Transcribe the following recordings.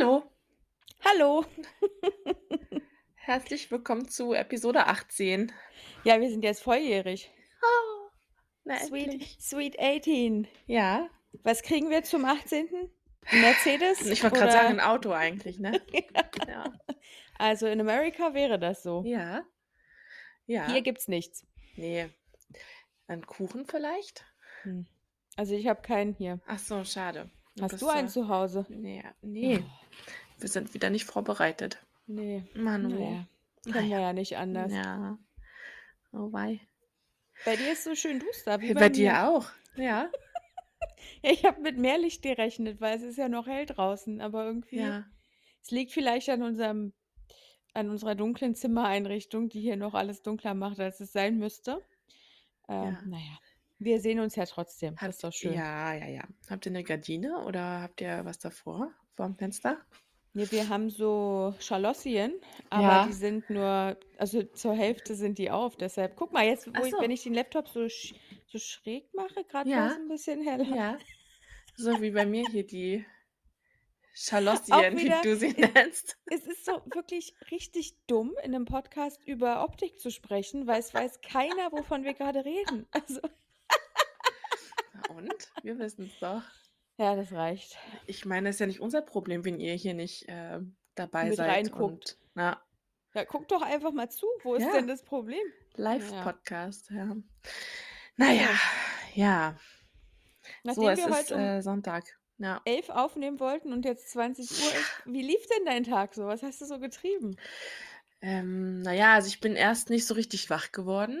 Hallo. Hallo. Herzlich willkommen zu Episode 18. Ja, wir sind jetzt volljährig. Oh, na Sweet, endlich. sweet 18. Ja. Was kriegen wir zum 18.? Ein Mercedes? Ich wollte gerade sagen, ein Auto eigentlich, ne? Ja. Also in Amerika wäre das so. Ja. Ja. Hier gibt's nichts. nee. Ein Kuchen vielleicht? Hm. Also ich habe keinen hier. Ach so, schade. Hast bist du einen so- zu Hause? Nee, nee. Wir sind wieder nicht vorbereitet. Nee. Manu. Naja, können wir ja nicht anders. Ja. Oh wei. Bei dir ist so schön duster. Wie Bei, bei, dir auch. Ja. Ja, ich habe mit mehr Licht gerechnet, weil es ist ja noch hell draußen. Aber irgendwie, Ja. es liegt vielleicht an unserem, an unserer dunklen Zimmereinrichtung, die hier noch alles dunkler macht, als es sein müsste. Ähm, Ja. Naja, wir sehen uns ja trotzdem. Das ist doch schön. Ja, ja, ja. Habt ihr eine Gardine oder habt ihr was davor? Vor dem Fenster? Nee, wir haben so Schalossien, aber Ja. die sind nur, also zur Hälfte sind die auf. Deshalb, guck mal, jetzt, wo ich, so. wenn ich den Laptop so, sch so schräg mache, gerade Ja. war es ein bisschen heller. Ja. So wie bei mir hier die Schalossien, wie du sie nennst. Es ist so wirklich richtig dumm, in einem Podcast über Optik zu sprechen, weil es weiß keiner, wovon wir gerade reden. Also, Und? Wir wissen es doch. ja, das reicht. Ich meine, es ist ja nicht unser Problem, wenn ihr hier nicht äh, dabei Mit seid. reinguckt. Und, na, Ja, guck doch einfach mal zu. Wo ist Ja. denn das Problem? Live-Podcast, ja. Naja, ja. Nachdem So, es wir ist heute um äh, Sonntag. Ja. 11 aufnehmen wollten und jetzt 20 Uhr ist, wie lief denn dein Tag so? Was hast du so getrieben? Ähm, naja, also ich bin erst nicht so richtig wach geworden.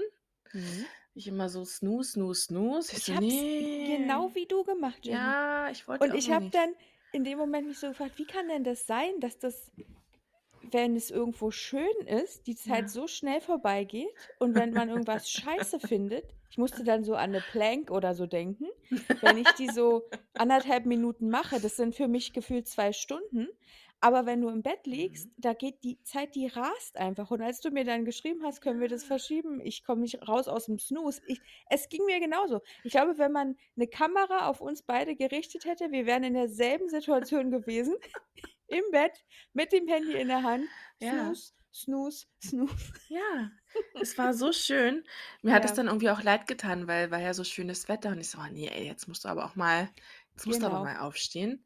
Mhm. Ich immer so snooze, snooze, snooze. Ich so, hab's nee. genau wie du gemacht, Jenny. Ja, ich wollte Und ich habe dann in dem Moment mich so gefragt, wie kann denn das sein, dass das, wenn es irgendwo schön ist, die Zeit Ja. so schnell vorbeigeht und wenn man irgendwas scheiße findet, ich musste dann so an eine Plank oder so denken, wenn ich die so anderthalb Minuten mache, das sind für mich gefühlt zwei Stunden. Aber wenn du im Bett liegst, Mhm. da geht die Zeit, die rast einfach. Und als du mir dann geschrieben hast, können wir das verschieben, ich komme nicht raus aus dem Snooze. Ich, es ging mir genauso. Ich glaube, wenn man eine Kamera auf uns beide gerichtet hätte, wir wären in derselben Situation gewesen. Im Bett, mit dem Handy in der Hand. Ja. Snooze, snooze, snooze. Ja, es war so schön. Mir hat es Ja. dann irgendwie auch leid getan, weil war ja so schönes Wetter und ich so, oh nee, ey, jetzt musst du aber auch mal, jetzt musst du aber Genau. mal aufstehen.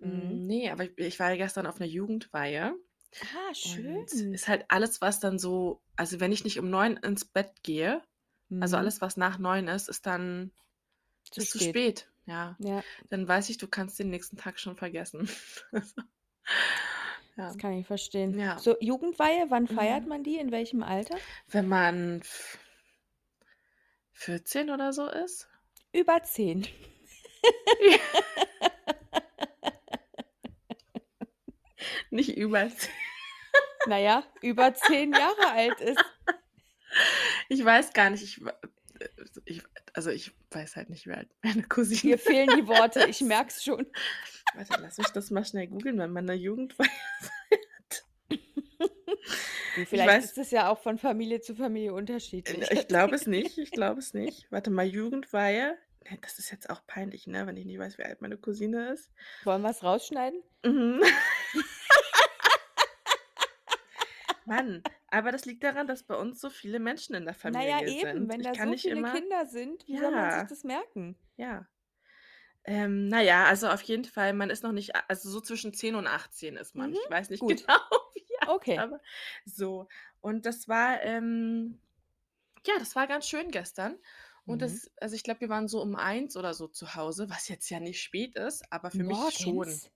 Mhm. Mm, Nee, aber ich, ich war ja gestern auf einer Jugendweihe Ah, schön. und ist halt alles, was dann so, also wenn ich nicht um neun ins Bett gehe, also Mhm. alles, was nach neun ist, ist dann Zu ist zu spät. spät. Ja, Ja, dann weiß ich, du kannst den nächsten Tag schon vergessen. ja. das kann ich verstehen. Ja. So, Jugendweihe, wann feiert Mhm. man die? In welchem Alter? Wenn man f- 14 oder so ist. Über zehn. Nicht über. Naja, über zehn Jahre alt ist. Ich weiß gar nicht. Ich, ich, also ich weiß halt nicht, wie alt meine Cousine Mir fehlen die Worte, ich ist. merk's schon. Warte, lass mich das mal schnell googeln, wenn man in der Jugend war. Vielleicht weiß- ist es ja auch von Familie zu Familie unterschiedlich. Ich glaube es nicht. Ich glaube es nicht. Warte mal, Jugendweihe. Nee, Das ist jetzt auch peinlich, ne? Wenn ich nicht weiß, wie alt meine Cousine ist. Wollen wir es rausschneiden? Mhm. Mann, aber das liegt daran, dass bei uns so viele Menschen in der Familie Naja, eben, sind. wenn ich da so viele immer. Kinder sind, wie soll man Ja. sich das merken? Ja. Ähm, naja, also auf jeden Fall, man ist noch nicht, also so zwischen 10 und 18 ist man. Mhm, Ich weiß nicht gut. genau, wie alt, Okay. aber so. Und das war, ähm, ja, das war ganz schön gestern. Und Mhm. das, also ich glaube, wir waren so um eins oder so zu Hause, was jetzt ja nicht spät ist, aber für mich schon. Morgens?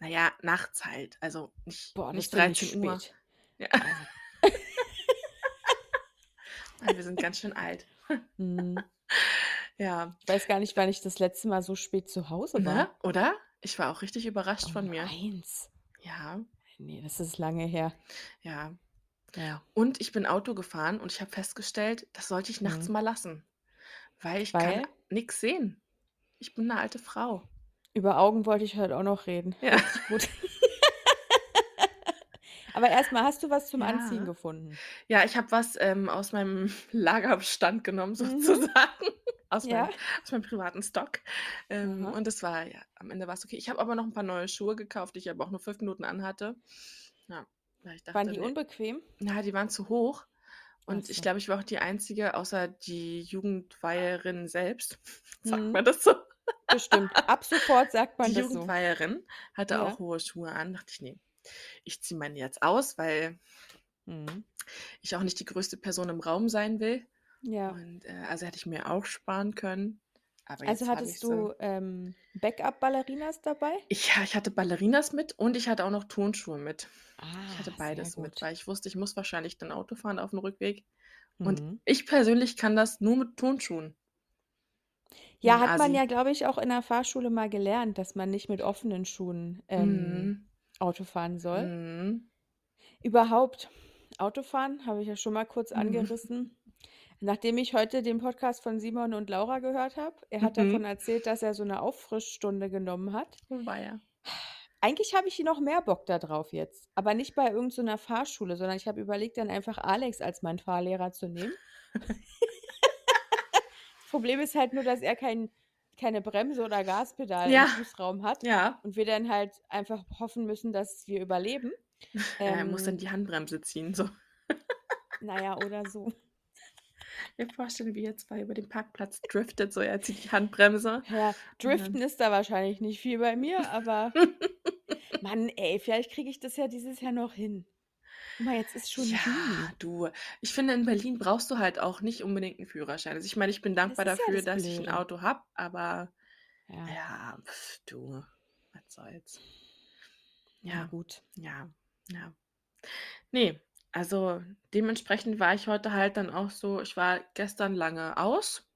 Naja, nachts halt. Also nicht, Boah, nicht finde ich 13 Uhr. spät. Ja. Also, Mann, wir sind ganz schön alt. hm. Ja. Ich weiß gar nicht, wann ich das letzte Mal so spät zu Hause war. Ne? Oder? Ich war auch richtig überrascht Um von mir. eins. Ja, Nee, das ist lange her. ja. Ja. Und ich bin Auto gefahren und ich habe festgestellt, das sollte ich nachts Mhm. mal lassen. Weil ich Weil? kann nichts sehen. Ich bin eine alte Frau. Über Augen wollte ich heute auch noch reden. Ja. Richtig gut. Aber erstmal, hast du was zum Anziehen Ja. gefunden? Ja, ich habe was ähm, aus meinem Lagerbestand genommen, Mhm. sozusagen. aus Ja. meinem aus meinem privaten Stock. Ähm, und das war ja am Ende war's okay. Ich habe aber noch 'n paar neue Schuhe gekauft, die ich aber auch nur 5 Minuten anhatte. Ja, ich Waren dachte, die unbequem? ja, die waren zu hoch. Und ich so. glaube, ich war auch die Einzige, außer die Jugendweiherin selbst. Sagt Mhm. man das so? Bestimmt. Ab sofort sagt man Die das so. Jugendweiherin hatte Ja. auch hohe Schuhe an. Dachte ich: „Ne, ich ziehe meine jetzt aus, weil Mhm. ich auch nicht die größte Person im Raum sein will.“ Ja. Und, äh, also hätte ich mir auch sparen können. Also hattest du, ähm, Backup-Ballerinas dabei? Ich ja, ich hatte Ballerinas mit und ich hatte auch noch Turnschuhe mit. Ich hatte Ah, beides mit, weil ich wusste, ich muss wahrscheinlich dann Auto fahren auf'm Rückweg. Und Mhm. ich persönlich kann das nur mit Turnschuhen. Ja, 'n hat man Assi. ja, glaube ich, auch in der Fahrschule mal gelernt, dass man nicht mit offenen Schuhen, ähm, Mhm. Auto fahren soll. Mhm. Überhaupt, Autofahren habe ich ja schon mal kurz Mhm. angerissen. Nachdem ich heute den Podcast von Simon und Laura gehört habe, er hat davon Mhm. erzählt, dass er so 'ne Auffrischstunde genommen hat. Oh weia. Eigentlich habe ich noch mehr Bock da drauf jetzt, aber nicht bei irgend so Fahrschule, sondern ich habe überlegt, dann einfach Alex als meinen Fahrlehrer zu nehmen. Das Problem ist halt nur, dass er kein keine Bremse oder Gaspedal im Ja. Fußraum hat Ja. und wir dann halt einfach hoffen müssen, dass wir überleben. Ja, er muss dann Ähm die Handbremse ziehen, so. Na ja, oder so. Mir vorstellen, wie ihr 2 über den Parkplatz driftet, so er zieht die Handbremse. Ja, Driften dann ist da wahrscheinlich nicht viel bei mir, aber Mann, ey, vielleicht kriege ich das ja dieses Jahr noch hin. Guck mal, jetzt ist schon Ja, Juni. du, ich finde, in Berlin brauchst du halt auch nicht unbedingt 'n Führerschein. Also, ich meine, ich bin Das dankbar ist ja dafür, das dass ich 'n Blöde. Auto habe, aber Ja. ja, du, was soll's. Na Ja, gut. ja, ja. Ne, also dementsprechend war ich heute halt dann auch so ich war gestern lange aus.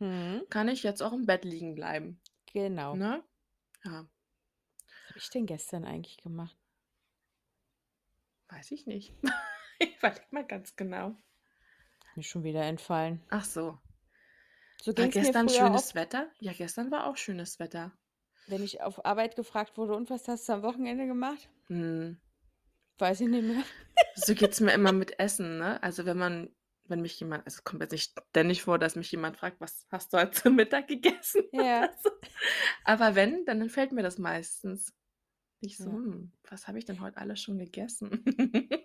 Mhm. Kann ich jetzt auch im Bett liegen bleiben, Genau. ne? Ja. Was habe ich denn gestern eigentlich gemacht? Weiß ich nicht. Ich überlege mal ganz genau. Mir schon wieder entfallen. Ach so. So War gestern schönes oft. Wetter? Ja, gestern war auch schönes Wetter. Wenn ich auf Arbeit gefragt wurde: „Und was hast du am Wochenende gemacht?“ Mhm. Weiß ich nicht mehr. So geht's mir immer mit Essen, ne? Also, wenn man wenn mich jemand also, kommt jetzt nicht ständig vor, dass mich jemand fragt: „Was hast du heute zu Mittag gegessen?“ Ja. so. Aber wenn, dann entfällt mir das meistens. Ich so: Ja. „Hm, was habe ich denn heute alles schon gegessen?“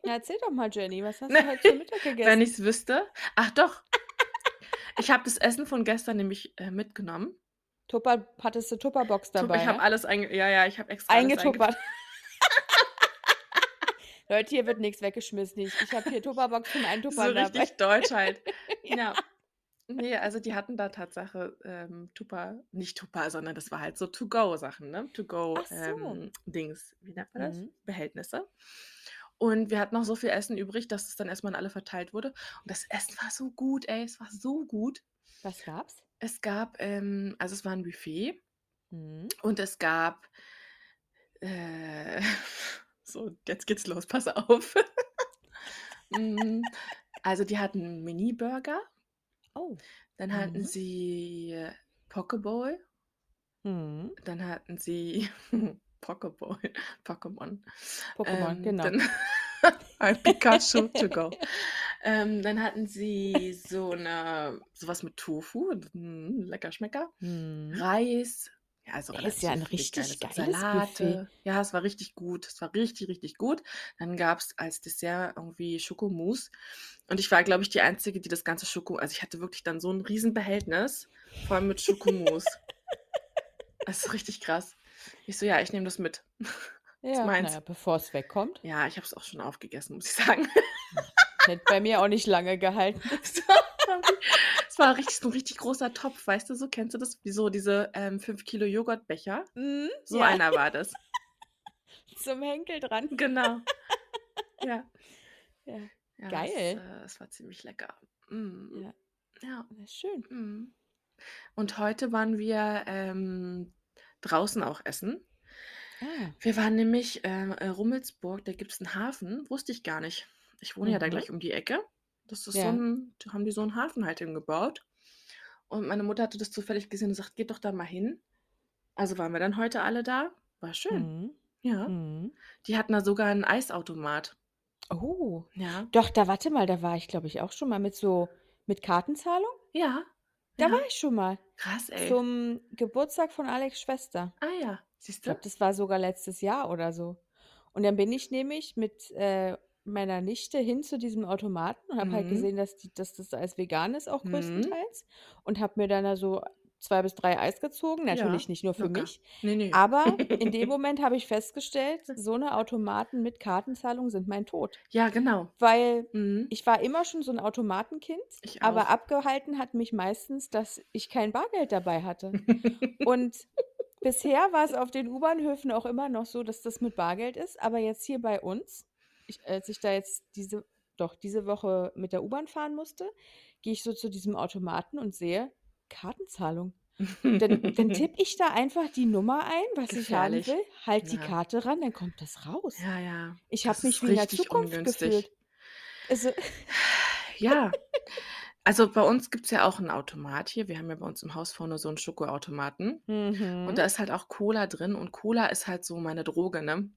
Ja, erzähl doch mal, Jenny, was hast Ne, du heute zu Mittag wenn gegessen? ich's wüsste. Ach doch. Ich habe das Essen von gestern nämlich, äh, mitgenommen. Tupper hattest du Tupperbox Tup dabei, ich habe ja? alles einge ja, ja, ich habe extra alles einge Eingetuppert. Leute, hier wird nix weggeschmissen. Ich ich habe hier Tupperbox zum So Eintuppern dabei. richtig deutsch halt. Ja. Ja. Ne, also die hatten da Tatsache, ähm, Tupper nicht Tupper, sondern das war halt so To-go-Sachen, ne? To-go, Ach so. ähm, wie nennt man das? Mhm. Behältnisse. Und wir hatten noch so viel Essen übrig, dass es dann erst mal an alle verteilt wurde. Und das Essen war so gut, ey, es war so gut. Was gab's? Es gab, ähm also es war 'n Buffet Mhm. und es gab, äh so, jetzt geht's los, pass auf. Hm, also die hatten Mini-Burger. Oh. Dann hatten Mhm. sie Pokeball. Mhm. Dann hatten sie Pokeball, Pokémon. Pokémon, Ähm, genau. dann ein Pikachu to go. Ähm, dann hatten sie so 'ne so was mit Tofu, lecker Schmecker. Mhm. Reis, ja, also Ey, ist ja 'n relativ viel richtig geiles geiles Buffet. Salate. Ja, es war richtig gut. Es war richtig, richtig gut. Dann gab's als Dessert irgendwie Schokomousse. Und ich war, glaube ich, die Einzige, die das ganze Schoko also ich hatte wirklich dann so 'n Riesenbehältnis voll mit Schokomousse. Das ist richtig krass. Ich so: „Ja, ich nehme das mit.“ Ist Ja, na meins. ja, bevor's wegkommt. Ja, ich habe es auch schon aufgegessen, muss ich sagen. Hätte bei mir auch nicht lange gehalten. Es es war richtig so 'n richtig großer Topf, weißt du so? Kennst du das? Wie so diese, ähm, 5 Kilo Joghurtbecher? Mhm, So ja. einer war das. Zum Henkel dran. Genau. Ja. Ja. Ja, es, Geil. äh es war ziemlich lecker. Mhm. Ja. Ja. Schön. Mhm. Und heute waren wir, ähm, draußen auch essen. Ah. Wir waren nämlich, ähm, äh, Rummelsburg, da gibt's 'n Hafen, wusste ich gar nicht. Ich wohne ja da Mhm. gleich um die Ecke. Das ist so Ja. 'n da haben die so 'n Hafen halt hingebaut. Und meine Mutter hatte das zufällig gesehen und sagt: „Geht doch da mal hin.“ Also waren wir dann heute alle da. War schön. Mhm. Ja. Mhm. Die hatten da sogar 'n Eisautomat. Oh. Ja. Doch, da warte mal, da war ich, glaube ich, auch schon mal mit so mit Kartenzahlung? Ja. Da war Ja. ich schon mal. Krass, ey. Zum Geburtstag von Alex' Schwester. Ah ja, Ich siehst glaube, du? das war sogar letztes Jahr oder so. Und dann bin ich nämlich mit, äh, meiner Nichte hin zu diesem Automaten und habe halt Mhm. gesehen, dass die dass das alles vegan ist auch Mhm. größtenteils und habe mir dann da so 2 bis 3 Eis gezogen. Ja, Natürlich nicht nur für locker. mich. Ne, ne. Aber in dem Moment habe ich festgestellt, so 'ne Automaten mit Kartenzahlung sind mein Tod. Ja, genau. Weil Mhm. ich war immer schon so 'n Automatenkind, Ich aber auch. abgehalten hat mich meistens, dass ich kein Bargeld dabei hatte. Und bisher war's auf den U-Bahnhöfen auch immer noch so, dass das mit Bargeld ist, aber jetzt hier bei uns, ich als ich da jetzt diese doch, diese Woche mit der U-Bahn fahren musste, gehe ich so zu diesem Automaten und sehe Kartenzahlung. Dann dann tippe ich da einfach die Nummer ein, was ich haben will, halte die Ja. Karte ran, dann kommt das raus. Ja, ja. Ich habe mich wie in der Zukunft ungünstig. gefühlt. Also Ja. Also, bei uns gibt's ja auch 'n Automat hier. Wir haben ja bei uns im Haus vorne so 'n Schokoautomaten. Und Mhm. da ist halt auch Cola drin und Cola ist halt so meine Droge, ne?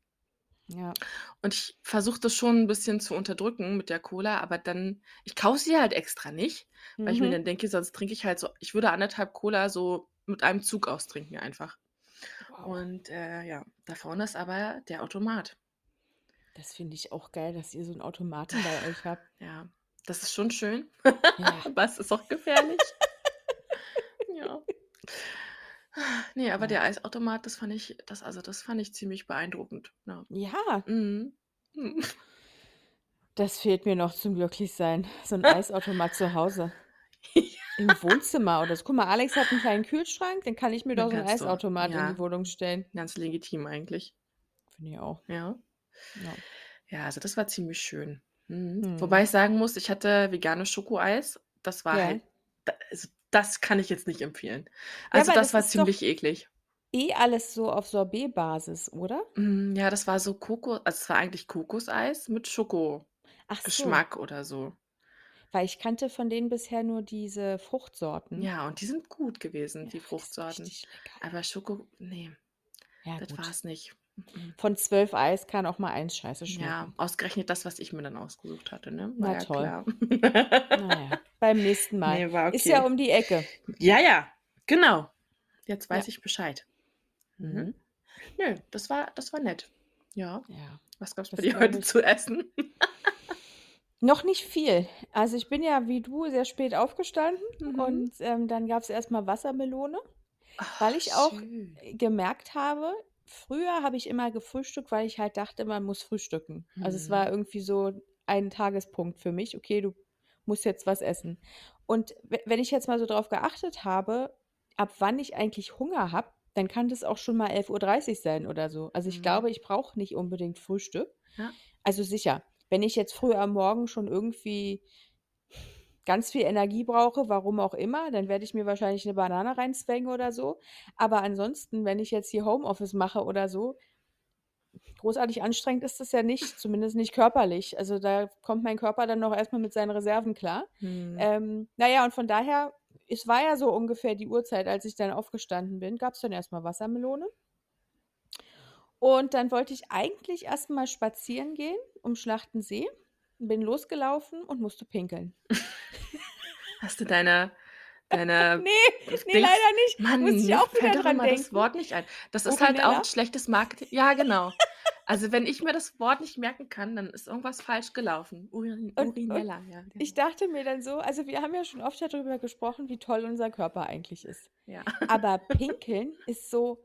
Ja. Und ich versuche das schon 'n bisschen zu unterdrücken mit der Cola, aber dann ich kaufe sie halt extra nicht, weil ich mir Mhm. dann denke, sonst trinke ich halt so ich würde 1,5 Cola so mit einem Zug austrinken einfach. Wow. Und, äh, ja, da vorne ist aber der Automat. Das finde ich auch geil, dass ihr so 'n Automaten bei euch habt. Ja, das ist schon schön, Ja. aber es ist auch gefährlich. Ja. Ne, aber der Eisautomat, das fand ich das also, das fand ich ziemlich beeindruckend, ja. Ja. Mhm. Mhm. Das fehlt mir noch zum Glücklichsein, so 'n Eisautomat zu Hause. Im Ja. Wohnzimmer oder so. Guck mal, Alex hat 'n kleinen Kühlschrank, dann kann ich mir Dann doch so 'n kannst du Eisautomat in die ja, Wohnung stellen. ganz legitim eigentlich. Finde ich auch. Ja. Ja. Ja, also, das war ziemlich schön. Mhm. Mhm. Wobei ich sagen muss, ich hatte veganes Schokoeis. Das war Ja. halt da also, das kann ich jetzt nicht empfehlen. Ja, Also, aber das das war ziemlich eklig. eh alles so auf Sorbetbasis, oder? Hm, ja, das war so Koko also, es war eigentlich Kokoseis mit Ach so. Schokogeschmack oder so. Weil ich kannte von denen bisher nur diese Fruchtsorten. Ja, und die sind gut gewesen, Ja, die Fruchtsorten. Aber Schoko ne, Ja, das gut. war's nicht. Von 12 Eis kann auch mal eins scheiße Ja, schmecken. ausgerechnet das, was ich mir dann ausgesucht hatte, ne? Na War ja toll. klar. Na ja, beim nächsten Mal. Ne, war Ist ja okay. um die Ecke. Ja, ja, genau. Jetzt Ja. weiß ich Bescheid. Mhm. Mhm. Nö, das war das war nett. Ja. Ja, Was gab's bei das dir heute zu essen? Noch nicht viel. Also, ich bin ja wie du sehr spät aufgestanden Mhm. und, ähm, dann gab's erst mal Wassermelone, weil Ach, ich auch schön. gemerkt habe früher habe ich immer gefrühstückt, weil ich halt dachte, man muss frühstücken. Also, es war Mhm. irgendwie so ein Tagespunkt für mich: „Okay, du musst jetzt was essen.“ Und we wenn ich jetzt mal so drauf geachtet habe, ab wann ich eigentlich Hunger habe, dann kann das auch schon mal 11:30 sein oder so. Also, ich Mhm. glaube, ich brauche nicht unbedingt Frühstück. Ja. Also, sicher, wenn ich jetzt früh am Morgen schon irgendwie ganz viel Energie brauche, warum auch immer, dann werde ich mir wahrscheinlich 'ne Banane reinzwängen oder so. Aber ansonsten, wenn ich jetzt hier Homeoffice mache oder so großartig anstrengend ist das ja nicht, zumindest nicht körperlich. Also, da kommt mein Körper dann noch erst mal mit seinen Reserven klar. Mhm. Ähm, na ja, und von daher es war ja so ungefähr die Uhrzeit, als ich dann aufgestanden bin, gab's dann erst mal Wassermelone. Und dann wollte ich eigentlich erst mal spazieren gehen um Schlachtensee, bin losgelaufen und musste pinkeln. Hast du deine deine Ne, Dings ne, leider nicht. Mann, Musste ich auch wieder dran immer das denken. Wort nicht ein. Das ist halt auch Urinella? 'n schlechtes Marketing ja, genau. Also, wenn ich mir das Wort nicht merken kann, dann ist irgendwas falsch gelaufen. Urin Urinella, ja, ich genau. dachte mir dann so also, wir haben ja schon oft da drüber gesprochen, wie toll unser Körper eigentlich ist. Ja. Aber pinkeln ist so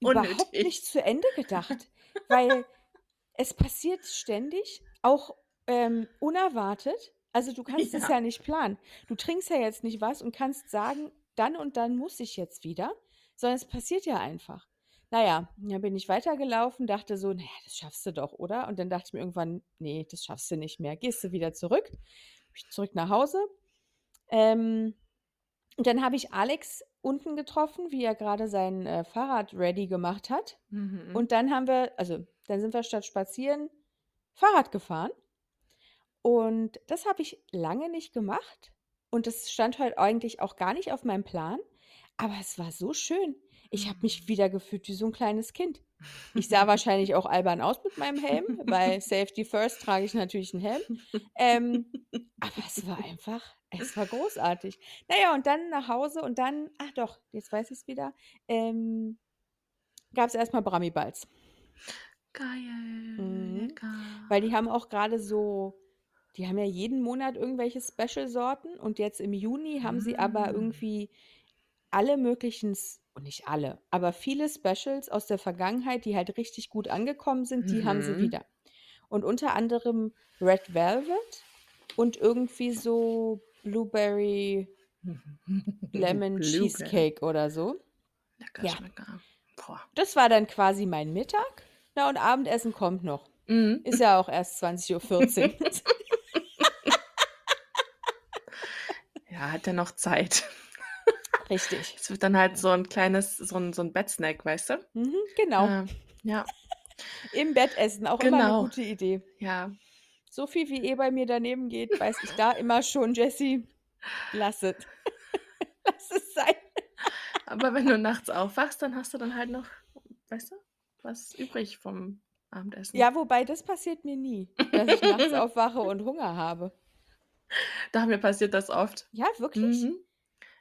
überhaupt Unnötig. nicht zu Ende gedacht, weil es passiert ständig, auch, ähm, unerwartet. Also, du kannst es Ja. ja nicht planen. Du trinkst ja jetzt nicht was und kannst sagen: „Dann und dann muss ich jetzt wieder“, sondern es passiert ja einfach. Na ja, dann bin ich weitergelaufen, dachte so: „Na ja, das schaffst du doch, oder?“ Und dann dachte ich mir irgendwann: „Ne, das schaffst du nicht mehr.“ Gehst du wieder zurück. Ich zurück nach Hause. Ähm, und dann habe ich Alex unten getroffen, wie er grade sein, äh, Fahrrad ready gemacht hat. Mhm. Und dann haben wir also, dann sind wir statt spazieren Fahrrad gefahren. Und das habe ich lange nicht gemacht. Und das stand heute eigentlich auch gar nicht auf meinem Plan. Aber es war so schön. Ich habe mich Mhm. wieder gefühlt wie so 'n kleines Kind. Ich sah wahrscheinlich auch albern aus mit meinem Helm, weil Safety First trage ich natürlich einen Helm. Ähm, aber es war einfach, es war großartig. Naja, und dann nach Hause und dann, ach doch, jetzt weiß ich es wieder, ähm, gab es erstmal Brami-Balls. Geil, Mhm. Weil die haben auch gerade so, die haben ja jeden Monat irgendwelche Special-Sorten und jetzt im Juni haben sie aber Mm. irgendwie alle möglichen, S- und nicht alle, aber viele Specials aus der Vergangenheit, die halt richtig gut angekommen sind, die haben sie Mhm. wieder. Und unter anderem Red Velvet und irgendwie so Blueberry Lemon Blueberry. Cheesecake oder so. Lecker Ja. Schmecker. Boah. Das war dann quasi mein Mittag. Na, und Abendessen kommt noch. Mhm. Ist ja auch erst 20.14 Uhr. Ja, hat er noch Zeit. Richtig. Es wird dann halt so ein kleines, so ein, so ein Bettsnack, weißt du? Mhm, genau. Ähm, ja, Im Bett essen, auch immer eine Genau. gute Idee. ja. So viel wie eh bei mir daneben geht, weiß ich da immer schon, Jessie, lass es. lass es sein. Aber wenn du nachts aufwachst, dann hast du dann halt noch, weißt du, was übrig vom Abendessen. Ja, wobei das passiert mir nie, dass ich nachts aufwache und Hunger habe. Da mir passiert das oft. Ja, wirklich? Mhm.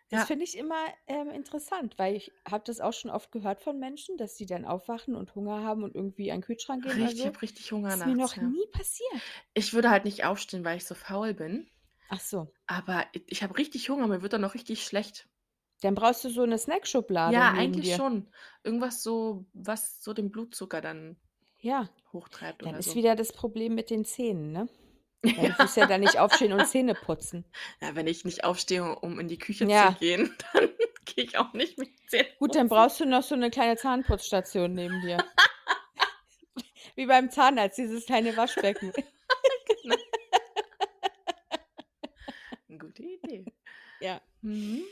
Das Ja. finde ich immer ähm, interessant, weil ich habe das auch schon oft gehört von Menschen, dass sie dann aufwachen und Hunger haben und irgendwie an den Kühlschrank gehen oder ich so. habe richtig Hunger Das ist nachts. mir noch ja. nie passiert. Ich würde halt nicht aufstehen, weil ich so faul bin. Ach so. Aber ich, ich habe richtig Hunger, mir wird dann noch richtig schlecht. Dann brauchst du so eine Snackschublade ja, neben eigentlich dir. schon. Irgendwas so, was so den Blutzucker dann Ja, hochtreibt dann oder ist so. wieder das Problem mit den Zähnen, ne? Du musst ja dann nicht aufstehen und Zähne putzen. Ja, wenn ich nicht aufstehe, um in die Küche Ja. zu gehen, dann gehe ich auch nicht mit Zähnen Gut, dann putzen. brauchst du noch so eine kleine Zahnputzstation neben dir. Wie beim Zahnarzt, dieses kleine Waschbecken. Eine gute Idee. Ja. Mhm.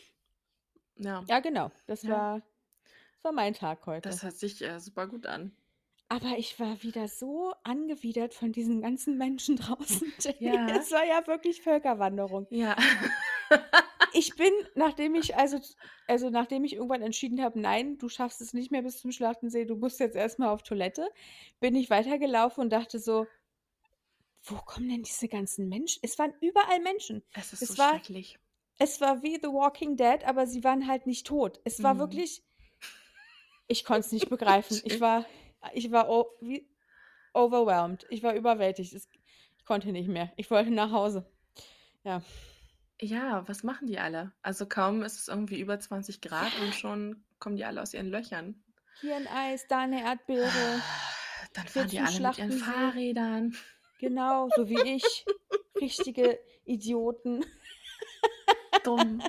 Ja, Ja, genau. Das Ja. war, das war mein Tag heute. das hört sich äh, super gut an. Aber ich war wieder so angewidert von diesen ganzen Menschen draußen. Ja. Es war ja wirklich Völkerwanderung. Ja. Ich bin, nachdem ich also, also nachdem ich irgendwann entschieden habe, nein, du schaffst es nicht mehr bis zum Schlachtensee, du musst jetzt erstmal auf Toilette, bin ich weitergelaufen und dachte so, wo kommen denn diese ganzen Menschen? Es waren überall Menschen. es ist Es so war- schrecklich. Es war wie The Walking Dead, aber sie waren halt nicht tot. Es war Mhm. wirklich, ich konnte es nicht begreifen. Ich war, ich war overwhelmed. Ich war überwältigt. Ich konnte nicht mehr. Ich wollte nach Hause. Ja. Ja, was machen die alle? Also kaum ist es irgendwie über 20 Grad und schon kommen die alle aus ihren Löchern. Hier ein Eis, da eine Erdbeere. Dann Hier fahren die alle mit ihren. Fahrrädern. Genau, so wie ich. Richtige Idioten. Dumm.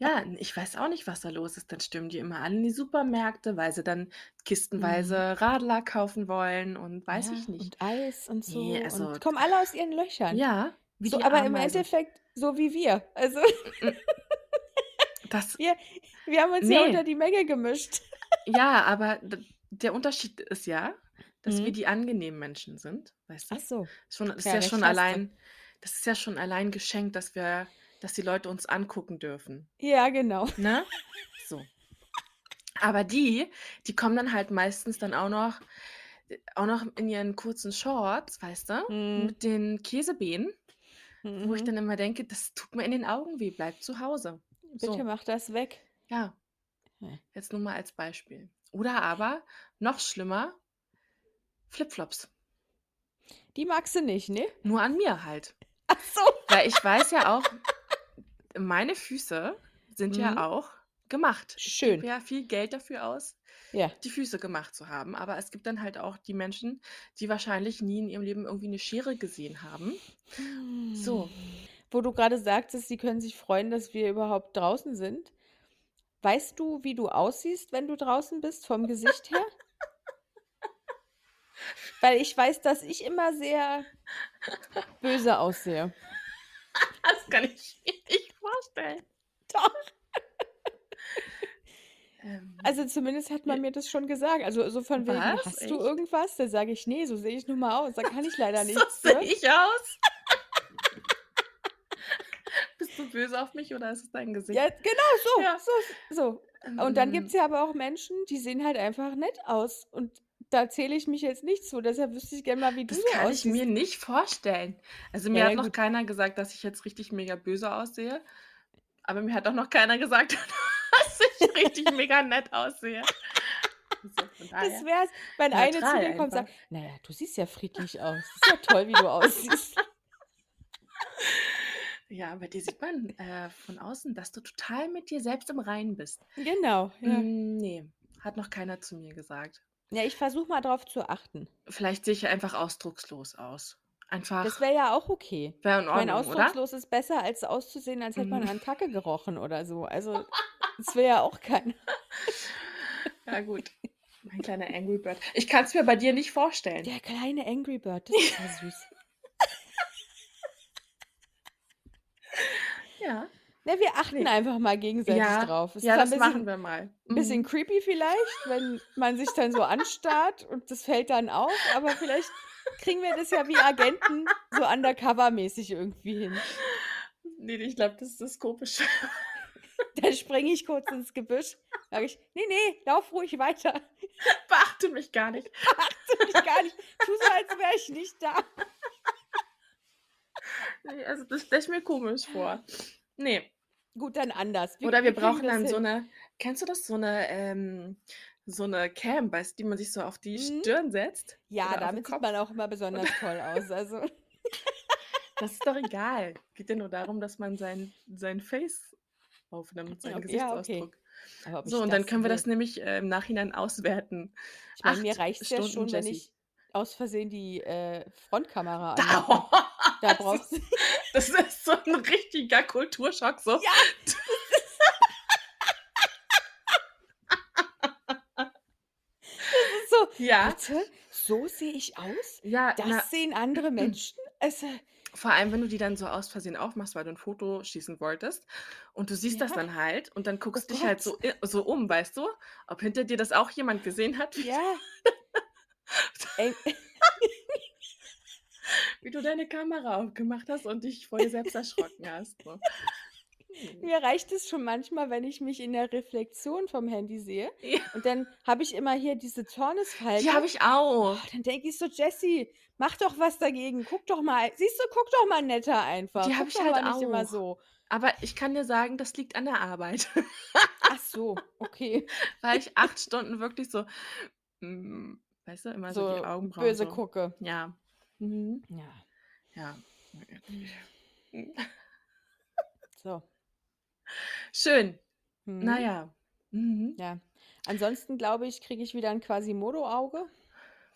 Ja, ich weiß auch nicht, was da los ist. Dann stürmen die immer alle in die Supermärkte, weil sie dann kistenweise Radler kaufen wollen und weiß Ja, ich nicht. Und Eis und so. Nee, also- und kommen alle aus ihren Löchern. Ja, wie so, die aber im Ameisen. Endeffekt so wie wir. Also Das, wir, wir haben uns ja Nee. unter die Menge gemischt. ja, aber d- der Unterschied ist ja, dass wir Mhm. die angenehmen Menschen sind, weißt du? Ach so. Schon, das ist Ja, schon allein, das ist ja schon allein geschenkt, dass wir, dass die Leute uns angucken dürfen. Ja, genau. Ne? So. Aber die, die kommen dann halt meistens dann auch noch, auch noch in ihren kurzen Shorts, weißt du, Mhm. mit den Käsebehen, wo ich Mhm. dann immer denke, das tut mir in den Augen weh, bleib zu Hause. Bitte So, mach das weg. ja, Ja. jetzt nur mal als Beispiel. Oder aber, noch schlimmer, Flipflops. Die magst du nicht, ne? Nur an mir halt. Ach so. Weil ich weiß ja auch, meine Füße sind Mhm. ja auch gemacht. Ich Schön. ja viel Geld dafür aus, Ja. die Füße gemacht zu haben. Aber es gibt dann halt auch die Menschen, die wahrscheinlich nie in ihrem Leben irgendwie eine Schere gesehen haben. So. Wo du gerade sagtest, sie können sich freuen, dass wir überhaupt draußen sind. Weißt du, wie du aussiehst, wenn du draußen bist, vom Gesicht her? Weil ich weiß, dass ich immer sehr böse aussehe. Das kann ich nicht vorstellen. Doch. Ähm, Also zumindest hat man mir das schon gesagt. Also so von wegen, Was? hast du Echt? irgendwas? Da sage ich, nee, so sehe ich nun mal aus. Da kann ich leider so nichts. sehe ich aus. Bist du böse auf mich oder ist es dein Gesicht? Ja, genau so, Ja. so, so. Und dann Ähm, gibt's ja aber auch Menschen, die sehen halt einfach nett aus und da zähle ich mich jetzt nicht zu, deshalb wüsste ich gerne mal, wie du Das so kann ich aussiehst. mir nicht vorstellen. Also, mir Ja, hat noch gut. keiner gesagt, dass ich jetzt richtig mega böse aussehe, aber mir hat auch noch keiner gesagt, dass ich richtig mega nett aussehe. So, Das wär's, wenn eine zu neutral dir kommt und sagt: „Na ja, du siehst ja friedlich aus. Ist ja toll, wie du aussiehst.“ Ja, bei dir sieht man, äh, von außen, dass du total mit dir selbst im Reinen bist. Genau, ja. Hm, ne, hat noch keiner zu mir gesagt. Ja, ich versuche mal drauf zu achten. Vielleicht sehe ich einfach ausdruckslos aus. Das Einfach wäre ja auch okay. wäre in Ich Ordnung, oder? ausdruckslos ist besser, als auszusehen, als hätte man Mhm. an Kacke gerochen oder so. Also, das will ja auch keiner. Ja gut, mein kleiner Angry Bird. Ich kann's mir bei dir nicht vorstellen. Der kleine Angry Bird, das ist ja süß. Ja. Ne, wir achten Ne. einfach mal gegenseitig Ja, drauf. Ist ja, das ein machen bisschen wir mal. 'n bisschen Mhm. creepy vielleicht, wenn man sich dann so anstarrt und das fällt dann auf, aber vielleicht kriegen wir das ja wie Agenten so undercover-mäßig irgendwie hin. Ne, ich glaube, das ist das Komische. Dann springe ich kurz ins Gebüsch, sage ich: „Ne, ne, lauf ruhig weiter. Beachte mich gar nicht. Beachte mich gar nicht. Tu so, als wäre ich nicht da.“ Ne, also das stelle ich mir komisch vor. Ne. Gut, dann anders. Wir Oder wir brauchen dann so hin. 'ne kennst du das, so 'ne ähm, so 'ne Cam, weißt du, die man sich so auf die Mhm. Stirn setzt Ja, damit sieht man auch immer besonders toll aus, also Das ist doch egal. Geht ja nur darum, dass man sein sein Face aufnimmt, seinen ja, okay. Gesichtsausdruck. Aber ob So, und dann können wir das nämlich, äh, im Nachhinein auswerten. Ich meine, mir 8 reicht's ja schon, wenn Jessie. ich aus Versehen die, äh, Frontkamera anmache. Da das brauchst ist das ist so 'n richtiger Kulturschock so. Ja, das Das so: Ja. „Bitte? So sehe ich aus? Ja, Das na sehen andere Menschen?“ Es, äh vor allem, wenn du die dann so aus Versehen aufmachst, weil du 'n Foto schießen wolltest und du siehst das Ja. dann halt und dann Oh guckst dich halt so so um, weißt du, ob hinter dir das auch jemand gesehen hat, Ja. Ey wie du deine Kamera aufgemacht hast und dich vor dir selbst erschrocken hast, so. Mir reicht es schon manchmal, wenn ich mich in der Reflexion vom Handy sehe Ja. und dann habe ich immer hier diese Die Zornesfalte. habe ich Oh, auch. dann denke ich so: „Jessie, mach doch was dagegen. Guck doch mal. Siehst du, guck doch mal netter einfach. Die habe ich halt nicht immer auch. so.“ Aber ich kann dir sagen, das liegt an der Arbeit. Ach so, okay. Weil ich 8 Stunden wirklich so, hm, weißt du, immer so die So Augenbrauen böse so gucke. ja. Mhm. Ja. Ja. So. Schön. Mhm. ja. Mhm. Ja. Ansonsten glaube ich, kriege ich wieder 'n Quasimodo-Auge.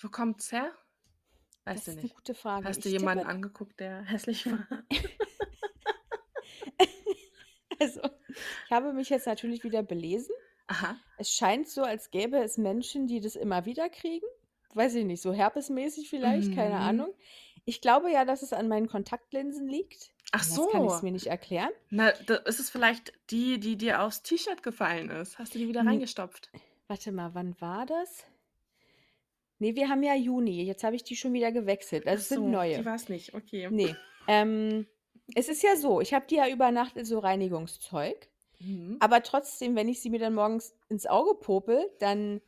Wo kommt's her? Das Weißt du ist nicht. gute Frage. Hast du Ich jemanden tippe angeguckt, der hässlich war? Also, ich habe mich jetzt natürlich wieder belesen. Aha. Es scheint so, als gäbe es Menschen, die das immer wieder kriegen. Weiß ich nicht, so herpesmäßig vielleicht, keine Mhm. Ahnung. Ich glaube ja, dass es an meinen Kontaktlinsen liegt. Ach Anders kann ich's so. mir nicht erklären. Na, da ist es vielleicht die, die dir aufs T-Shirt gefallen ist? Hast du die wieder Hm. reingestopft? Warte mal, wann war das? Ne, wir haben ja Juni. Jetzt habe ich die schon wieder gewechselt. Also, es sind so, die neue. war's nicht. Okay. Ne. Ähm, es ist ja so, ich habe die ja über Nacht in so Reinigungszeug. Mhm. Aber trotzdem, wenn ich sie mir dann morgens ins Auge popel, dann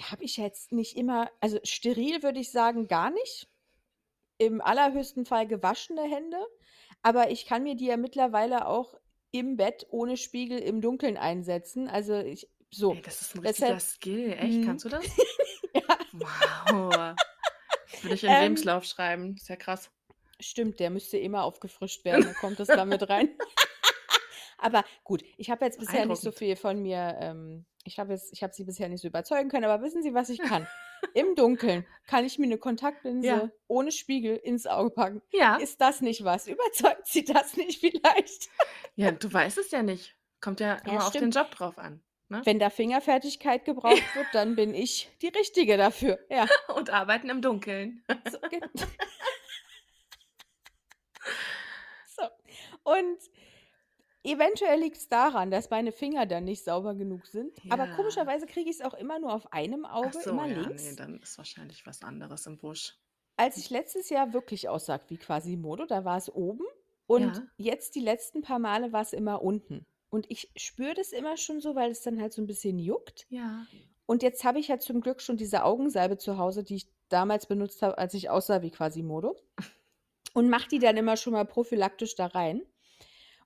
habe ich jetzt nicht immer also, steril würde ich sagen, gar nicht. Im allerhöchsten Fall gewaschene Hände. Aber ich kann mir die ja mittlerweile auch im Bett ohne Spiegel im Dunkeln einsetzen. Also, ich so. Ey, das ist 'n richtiger Deshalb Skill. Echt? mhm. Kannst du das? Ja. Wow. Würde ich in Ähm Lebenslauf schreiben. Ist ja krass. Stimmt, der müsste immer aufgefrischt werden. Da kommt das da mit rein. Aber gut, ich habe jetzt bisher nicht so viel von mir ähm, ich habe jetzt ich habe sie bisher nicht so überzeugen können, aber wissen Sie, was ich kann? Im Dunkeln kann ich mir 'ne Kontaktlinse Ja. ohne Spiegel ins Auge packen. Ja. Ist das nicht was? Überzeugt Sie das nicht vielleicht? Ja, du weißt es ja nicht. Kommt ja Ja, immer auf den stimmt. Job drauf an, ne? Wenn da Fingerfertigkeit gebraucht wird, dann bin ich die Richtige dafür. Ja. Und arbeiten im Dunkeln. So, So. Und eventuell liegt's daran, dass meine Finger dann nicht sauber genug sind. Aber Ja. komischerweise kriege ich's auch immer nur auf einem Ach Auge, so, immer ja, ne, links. dann ist wahrscheinlich was anderes im Busch. Als ich letztes Jahr wirklich aussah wie Quasimodo, da war es oben Und Ja. jetzt die letzten paar Male war es immer unten. Und ich spüre das immer schon so, weil es dann halt so ein bisschen juckt. Ja. Und jetzt habe ich ja zum Glück schon diese Augensalbe zu Hause, die ich damals benutzt habe, als ich aussah wie Quasimodo. Und mache die dann immer schon mal prophylaktisch da rein.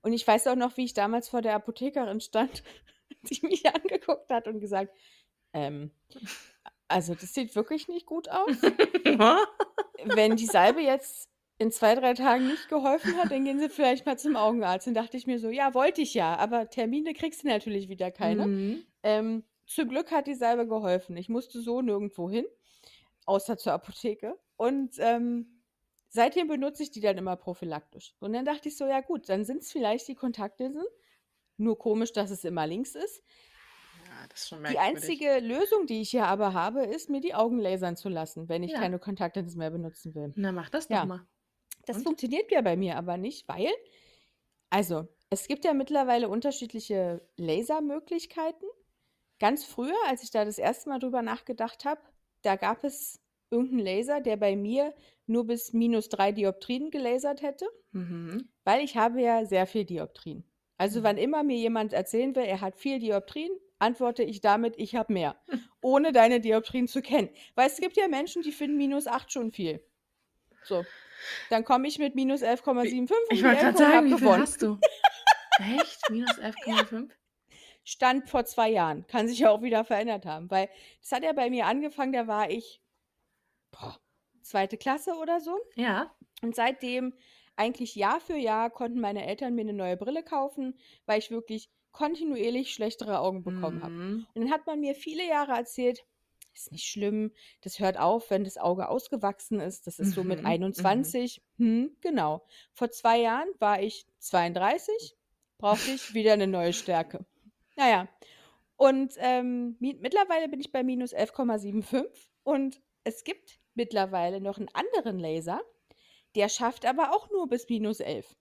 Und ich weiß auch noch, wie ich damals vor der Apothekerin stand, die mich angeguckt hat und gesagt, ähm, also das sieht wirklich nicht gut aus. Wenn die Salbe jetzt in zwei, drei Tagen nicht geholfen hat, dann gehen Sie vielleicht mal zum Augenarzt. Dann dachte ich mir so, ja, wollte ich ja, aber Termine kriegst du natürlich wieder keine. Mhm. Ähm, zum Glück hat die Salbe geholfen. Ich musste so nirgendwo hin, außer zur Apotheke. Und ähm, seitdem benutze ich die dann immer prophylaktisch. Und dann dachte ich so, ja gut, dann sind es vielleicht die Kontaktlinsen. Nur komisch, dass es immer links ist. Ja, das ist schon Die merkwürdig. einzige Lösung, die ich hier aber habe, ist, mir die Augen lasern zu lassen, wenn ich Ja. keine Kontaktlinsen mehr benutzen will. Na, mach das Ja. doch mal. Das Und? funktioniert ja bei mir aber nicht, weil, also, es gibt ja mittlerweile unterschiedliche Lasermöglichkeiten. Ganz früher, als ich da das erste Mal drüber nachgedacht habe, da gab es irgendeinen Laser, der bei mir nur bis minus drei Dioptrien gelasert hätte, Mhm. weil ich habe ja sehr viel Dioptrien. Also Mhm. wann immer mir jemand erzählen will, er hat viel Dioptrien, antworte ich damit, ich habe mehr, ohne deine Dioptrien zu kennen. Weil es gibt ja Menschen, die finden minus 8 schon viel. So, dann komme ich mit minus 11,75 um Ich wollte gerade sagen, wie viel hast du? Echt? Minus 11,5? Stand vor zwei Jahren. Kann sich ja auch wieder verändert haben. Weil das hat ja bei mir angefangen, da war ich boah, zweite Klasse oder so. Ja. Und seitdem eigentlich Jahr für Jahr konnten meine Eltern mir eine neue Brille kaufen, weil ich wirklich kontinuierlich schlechtere Augen bekommen habe. Mhm. Und dann hat man mir viele Jahre erzählt, ist nicht schlimm, das hört auf, wenn das Auge ausgewachsen ist. Das ist so mit Mhm, 21. Hm, genau. Vor zwei Jahren war ich 32, brauchte ich wieder eine neue Stärke. Naja, und ähm, mi mittlerweile bin ich bei minus 11,75 und es gibt mittlerweile noch einen anderen Laser, der schafft aber auch nur bis minus 11.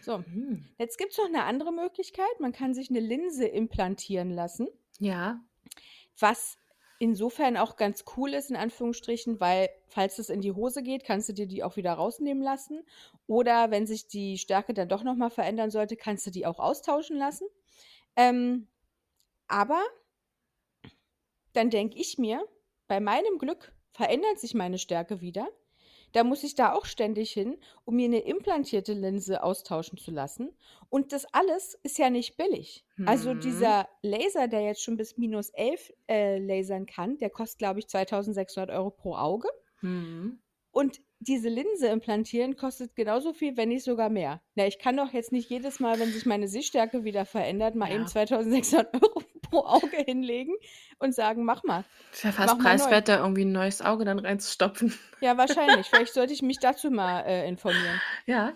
So. Mhm. Jetzt gibt es noch eine andere Möglichkeit. Man kann sich eine Linse implantieren lassen, Ja. was insofern auch ganz cool ist, in Anführungsstrichen, weil falls es in die Hose geht, kannst du dir die auch wieder rausnehmen lassen. Oder wenn sich die Stärke dann doch nochmal verändern sollte, kannst du die auch austauschen lassen. Ähm, aber dann denke ich mir, bei meinem Glück verändert sich meine Stärke wieder. Da muss ich da auch ständig hin, um mir eine implantierte Linse austauschen zu lassen. Und das alles ist ja nicht billig. Also Hm. dieser Laser, der jetzt schon bis minus 11 äh, lasern kann, der kostet, glaube ich, 2600 Euro pro Auge. Mhm. Und diese Linse implantieren kostet genauso viel, wenn nicht sogar mehr. Na, ich kann doch jetzt nicht jedes Mal, wenn sich meine Sehstärke wieder verändert, mal Ja. eben 2600 Euro pro Auge hinlegen und sagen, mach mal. Ist ja fast preiswert, da irgendwie ein neues Auge dann reinzustopfen. Ja, wahrscheinlich. Vielleicht sollte ich mich dazu mal äh, informieren. Ja.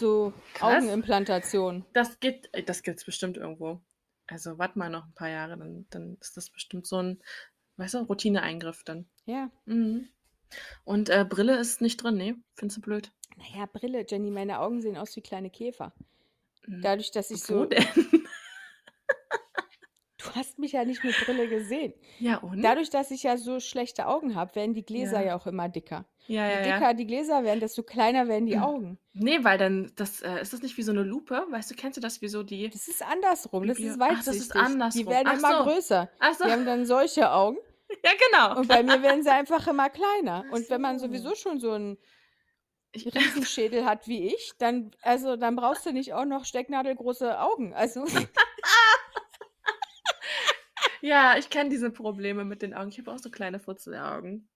So Krass. Augenimplantation. Das gibt das gibt's bestimmt irgendwo. Also warte mal noch ein paar Jahre, dann, dann ist das bestimmt so ein, weißt du, Routineeingriff dann. Ja. Mhm. Und äh, Brille ist nicht drin, nee? Findest du blöd? Naja, Brille, Jenny, meine Augen sehen aus wie kleine Käfer. Mhm. Dadurch, dass ich Wo so. denn? Du hast mich ja nicht mit Brille gesehen. Ja, und? Dadurch, dass ich ja so schlechte Augen habe, werden die Gläser Ja. ja auch immer dicker. ja, Je ja, ja. dicker die Gläser werden, desto kleiner werden die Mhm. Augen. Nee, weil dann, das, äh, ist das nicht wie so eine Lupe? Weißt du, kennst du das wie so die. Das ist andersrum. Das ist Ach, das ist weitsichtig. Die andersrum. werden Ach immer so. größer. Ach so, Die haben dann solche Augen. ja, genau. Und bei mir werden sie einfach immer kleiner. Ach Und wenn man so. sowieso schon so einen Riesenschädel hat wie ich, dann, also, dann brauchst du nicht auch noch stecknadelgroße Augen. Also, ja, ich kenne diese Probleme mit den Augen. Ich habe auch so kleine Futzelaugen.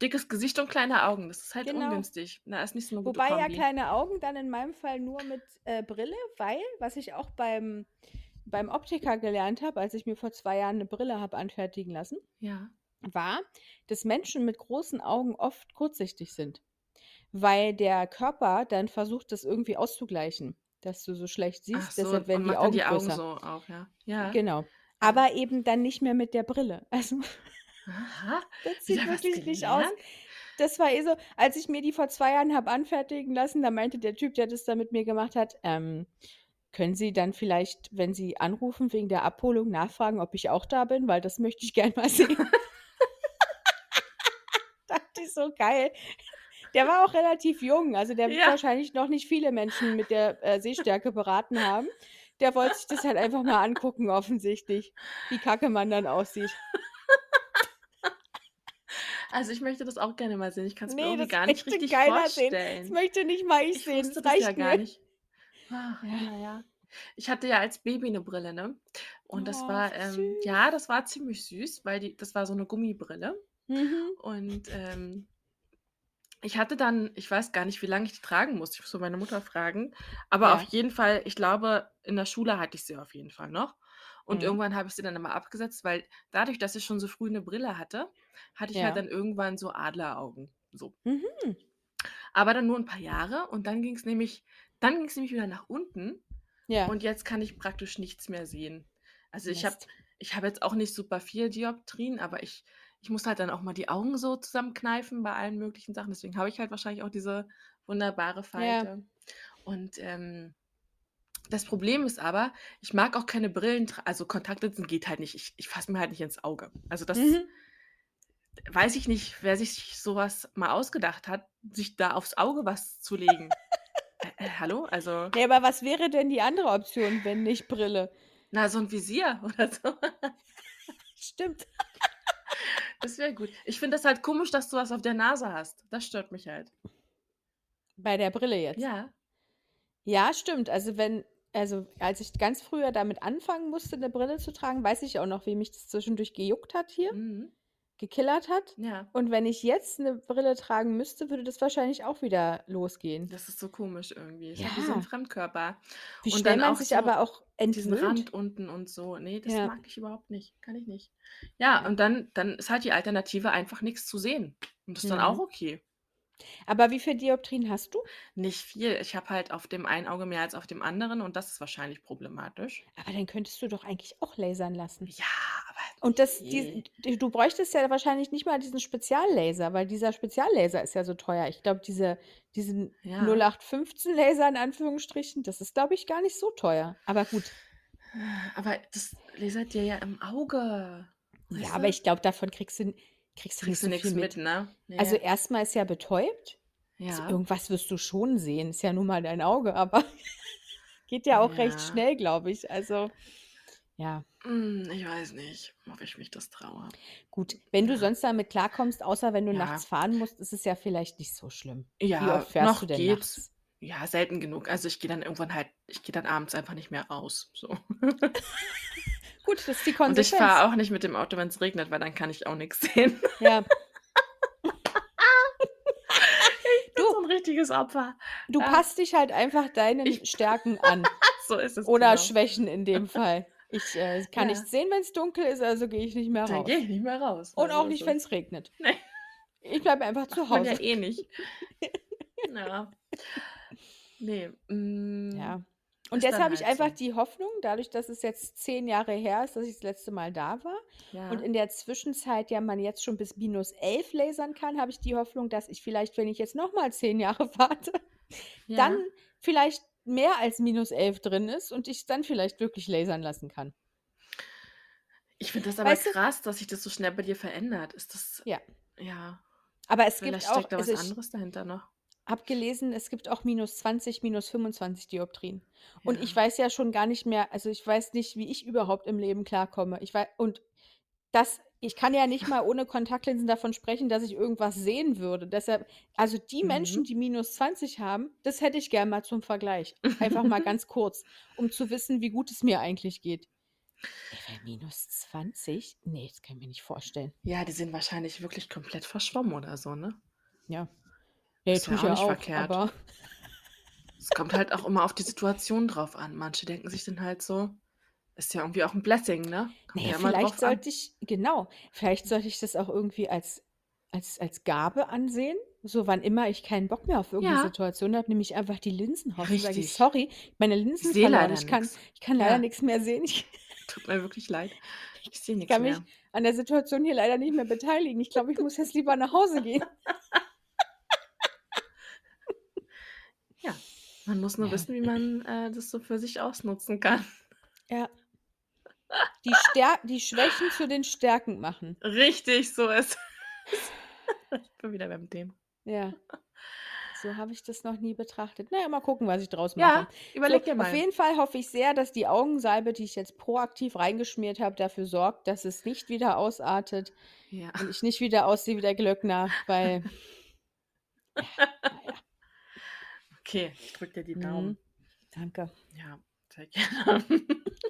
Dickes Gesicht und kleine Augen. Das ist halt Genau. ungünstig. Na, ist nicht so eine gute wobei ja kleine Augen dann in meinem Fall nur mit äh, Brille, weil, was ich auch beim, beim Optiker gelernt habe, als ich mir vor zwei Jahren eine Brille habe anfertigen lassen, Ja. war, dass Menschen mit großen Augen oft kurzsichtig sind. Weil der Körper dann versucht, das irgendwie auszugleichen, dass du so schlecht siehst. So, Deshalb werden und die macht dann Augen die Augen größer. so auf, ja. Ja. Genau. Aber eben dann nicht mehr mit der Brille. Also, Aha. das sieht wirklich nicht aus. Das war eh so, als ich mir die vor zwei Jahren habe anfertigen lassen, da meinte der Typ, der das da mit mir gemacht hat, ähm, können Sie dann vielleicht, wenn Sie anrufen wegen der Abholung, nachfragen, ob ich auch da bin, weil das möchte ich gern mal sehen. Dachte ich so geil. Der war auch relativ jung, also der wird Ja. wahrscheinlich noch nicht viele Menschen mit der, äh, Sehstärke beraten haben. Der wollte sich das halt einfach mal angucken offensichtlich, wie kacke man dann aussieht. Also, ich möchte das auch gerne mal sehen. Ich kann's mir Ne, irgendwie das gar nicht richtig keiner sehen. Das vorstellen. möchte nicht mal ich Ich sehen. wusste Das das ja gar mir. nicht. Ach, Ja. ja. Ich hatte ja als Baby 'ne Brille, ne? Und das Oh, war, wie ähm ja, das war ziemlich süß, weil die das war so 'ne Gummibrille. Mhm. Und, ähm, ich hatte dann ich weiß gar nicht, wie lange ich die tragen musste. Ich muss mal meine Mutter fragen. Aber auf Ja. jeden Fall, ich glaube, in der Schule hatte ich sie auf jeden Fall noch. Und Mhm. irgendwann habe ich sie dann immer abgesetzt, weil dadurch, dass ich schon so früh 'ne Brille hatte, hatte ich halt Ja. dann irgendwann so Adleraugen, so. Mhm. Aber dann nur 'n paar Jahre und dann ging's nämlich dann ging's nämlich wieder nach unten Ja. und jetzt kann ich praktisch nichts mehr sehen. Also, ich habe Mist. ich habe jetzt auch nicht super viel Dioptrien, aber ich ich muss halt dann auch mal die Augen so zusammenkneifen bei allen möglichen Sachen. Deswegen habe ich halt wahrscheinlich auch diese wunderbare Ja. Falte. Und, ähm, das Problem ist aber, ich mag auch keine Brillen also, Kontaktlinsen geht halt nicht. Ich ich fasse mir halt nicht ins Auge. Also, das Mhm. weiß ich nicht, wer sich so was mal ausgedacht hat, sich da aufs Auge was zu legen. Äh, äh, hallo? Also Ne, aber was wäre denn die andere Option, wenn nicht Brille? Na, so 'n Visier oder so. Stimmt. Das wäre gut. Ich finde das halt komisch, dass du was auf der Nase hast. Das stört mich halt. Bei der Brille jetzt? Ja. Ja, stimmt. Also, wenn also, als ich ganz früher damit anfangen musste, 'ne Brille zu tragen, weiß ich auch noch, wie mich das zwischendurch gejuckt hat hier, Mhm. Gekillert hat. Ja. Und wenn ich jetzt 'ne Brille tragen müsste, würde das wahrscheinlich auch wieder losgehen. Das ist so komisch irgendwie. Halt wie so 'n Ja. Fremdkörper. Wie Und dann man auch sich so aber auch diesen entwöhnt. Rand unten und so. Ne, das Ja. mag ich überhaupt nicht. Kann ich nicht. Ja, Ja. und dann dann ist halt die Alternative, einfach nix zu sehen. Und das ist dann auch Mhm. okay. Aber wie viel Dioptrien hast du? Nicht viel. Ich habe halt auf dem einen Auge mehr als auf dem anderen und das ist wahrscheinlich problematisch. Aber dann könntest du doch eigentlich auch lasern lassen. Ja, aber Und das die ne. d du bräuchtest ja wahrscheinlich nicht mal diesen Speziallaser, weil dieser Speziallaser ist ja so teuer. Ich glaube, diese diesen Ja. 0815 Laser in Anführungsstrichen, das ist, glaube ich, gar nicht so teuer. Aber gut. Aber das lasert dir ja im Auge. Ja, aber ich glaube, davon kriegst du kriegst du nicht Kriegst du so viel mit, mit. ne? Also, Ne. erst mal ist ja betäubt. Also, Ja. irgendwas wirst du schon sehen. Ist ja nun mal dein Auge, aber geht ja auch recht Ja. schnell, glaube ich. Also, ja. Hm, ich weiß nicht, ob ich mich das traue. Gut, wenn du Ja. sonst damit klarkommst, außer wenn du Ja. nachts fahren musst, ist es ja vielleicht nicht so schlimm. Wie Ja, oft fährst noch du denn geht's. nachts? Ja, selten genug. Also, ich gehe dann irgendwann halt ich gehe dann abends einfach nicht mehr raus, so. Gut, das ist die Und ich Konsequenz. fahre auch nicht mit dem Auto, wenn's regnet, weil dann kann ich auch nix sehen. Ja. Ich Du so 'n richtiges Opfer. du Ja. passt dich halt einfach deinen Ich Stärken an. So ist es, Oder genau. Schwächen in dem Fall. Ich, äh, kann Ja. nichts sehen, wenn's dunkel ist, also gehe ich nicht mehr Dann raus. gehe ich nicht mehr raus. Und Also, auch nicht, ist es. regnet. Ne. Ich bleibe einfach zu Macht man ja Hause. eh nicht. Ja. Ne, hm, Ja. Und jetzt dann habe ich halt einfach so. die Hoffnung, dadurch, dass es jetzt 10 Jahre her ist, dass ich das letzte Mal da war und Ja. in der Zwischenzeit ja man jetzt schon bis -11 lasern kann, habe ich die Hoffnung, dass ich vielleicht, wenn ich jetzt noch mal 10 Jahre warte, dann Ja. vielleicht mehr als -11 drin ist und ich dann vielleicht wirklich lasern lassen kann. Ich finde das aber Weißt du krass, dass sich das so schnell bei dir verändert. Ist das Ja. ja. Aber es Vielleicht gibt auch steckt da was also, ich anderes dahinter noch. Habe gelesen, es gibt auch -20, -25 Dioptrien. Und ich weiß ja schon gar nicht mehr also, ich weiß nicht, wie ich überhaupt im Leben klarkomme. Ich wei und das ich kann ja nicht mal ohne Kontaktlinsen davon sprechen, dass ich irgendwas sehen würde. Deshalb also, die Menschen, Mhm. die -20 haben, das hätte ich gern mal zum Vergleich. Einfach mal ganz kurz, um zu wissen, wie gut es mir eigentlich geht. Ey, bei -20? Ne, das kann ich mir nicht vorstellen. Ja, die sind wahrscheinlich wirklich komplett verschwommen oder so, ne? Ja. Ist tue ja ich auch ja nicht auch, verkehrt. aber Es kommt halt auch immer auf die Situation drauf an. Manche denken sich dann halt so ist ja irgendwie auch 'n Blessing, ne? Kommt ja, ja vielleicht drauf an. sollte ich genau, vielleicht sollte ich das auch irgendwie als als als Gabe ansehen. So, wann immer ich keinen Bock mehr auf irgend 'ne Ja. Situation habe, nehme ich einfach die Linsen raus und sage ich: Richtig. „Sorry, meine Ich Linsen sehe verloren. leider Ich kann nix. ich kann leider Ja. nix mehr sehen. Ich Tut mir wirklich leid. Ich sehe ich nix kann mich mehr. an der Situation hier leider nicht mehr beteiligen. Ich glaube, ich muss jetzt lieber nach Hause gehen.“ Ja, man muss nur Ja. wissen, wie man, äh, das so für sich ausnutzen kann. Ja. Die Stär die Schwächen zu den Stärken machen. Richtig, so ist es. Ich bin wieder beim Thema. Ja. So habe ich das noch nie betrachtet. Na ja, mal gucken, was ich draus Ja, mache. überleg So, dir auf mal. jeden Fall hoffe ich sehr, dass die Augensalbe, die ich jetzt proaktiv reingeschmiert habe, dafür sorgt, dass es nicht wieder ausartet Ja. und ich nicht wieder aussehe wie der Glöckner, weil ja, na ja. Okay, ich drücke dir die Daumen. Mhm. Danke. Ja, sehr gerne.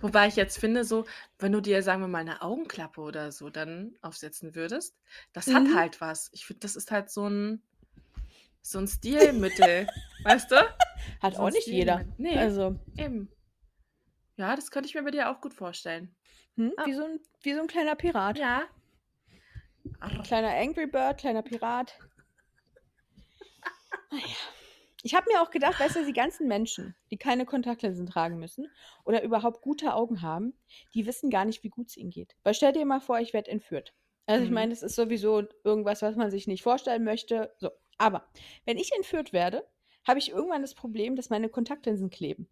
Wobei ich jetzt finde, so, wenn du dir, sagen wir mal, eine Augenklappe oder so dann aufsetzen würdest, das hat Mhm. halt was. Ich finde, das ist halt so ein so 'n Stilmittel, weißt du? Hat So auch nicht jeder. Stilmittel. Ne, Also, eben. Ja, das könnte ich mir bei dir auch gut vorstellen. hm, Ah. wie so 'n wie so 'n kleiner Pirat. Ja. Arr. Kleiner Angry Bird, kleiner Pirat. Na ja. Ich habe mir auch gedacht, weißt du, die ganzen Menschen, die keine Kontaktlinsen tragen müssen oder überhaupt gute Augen haben, die wissen gar nicht, wie gut's ihnen geht. Weil stell dir mal vor, ich werde entführt. Also, ich Mhm. meine, das ist sowieso irgendwas, was man sich nicht vorstellen möchte. So, aber wenn ich entführt werde, habe ich irgendwann das Problem, dass meine Kontaktlinsen kleben.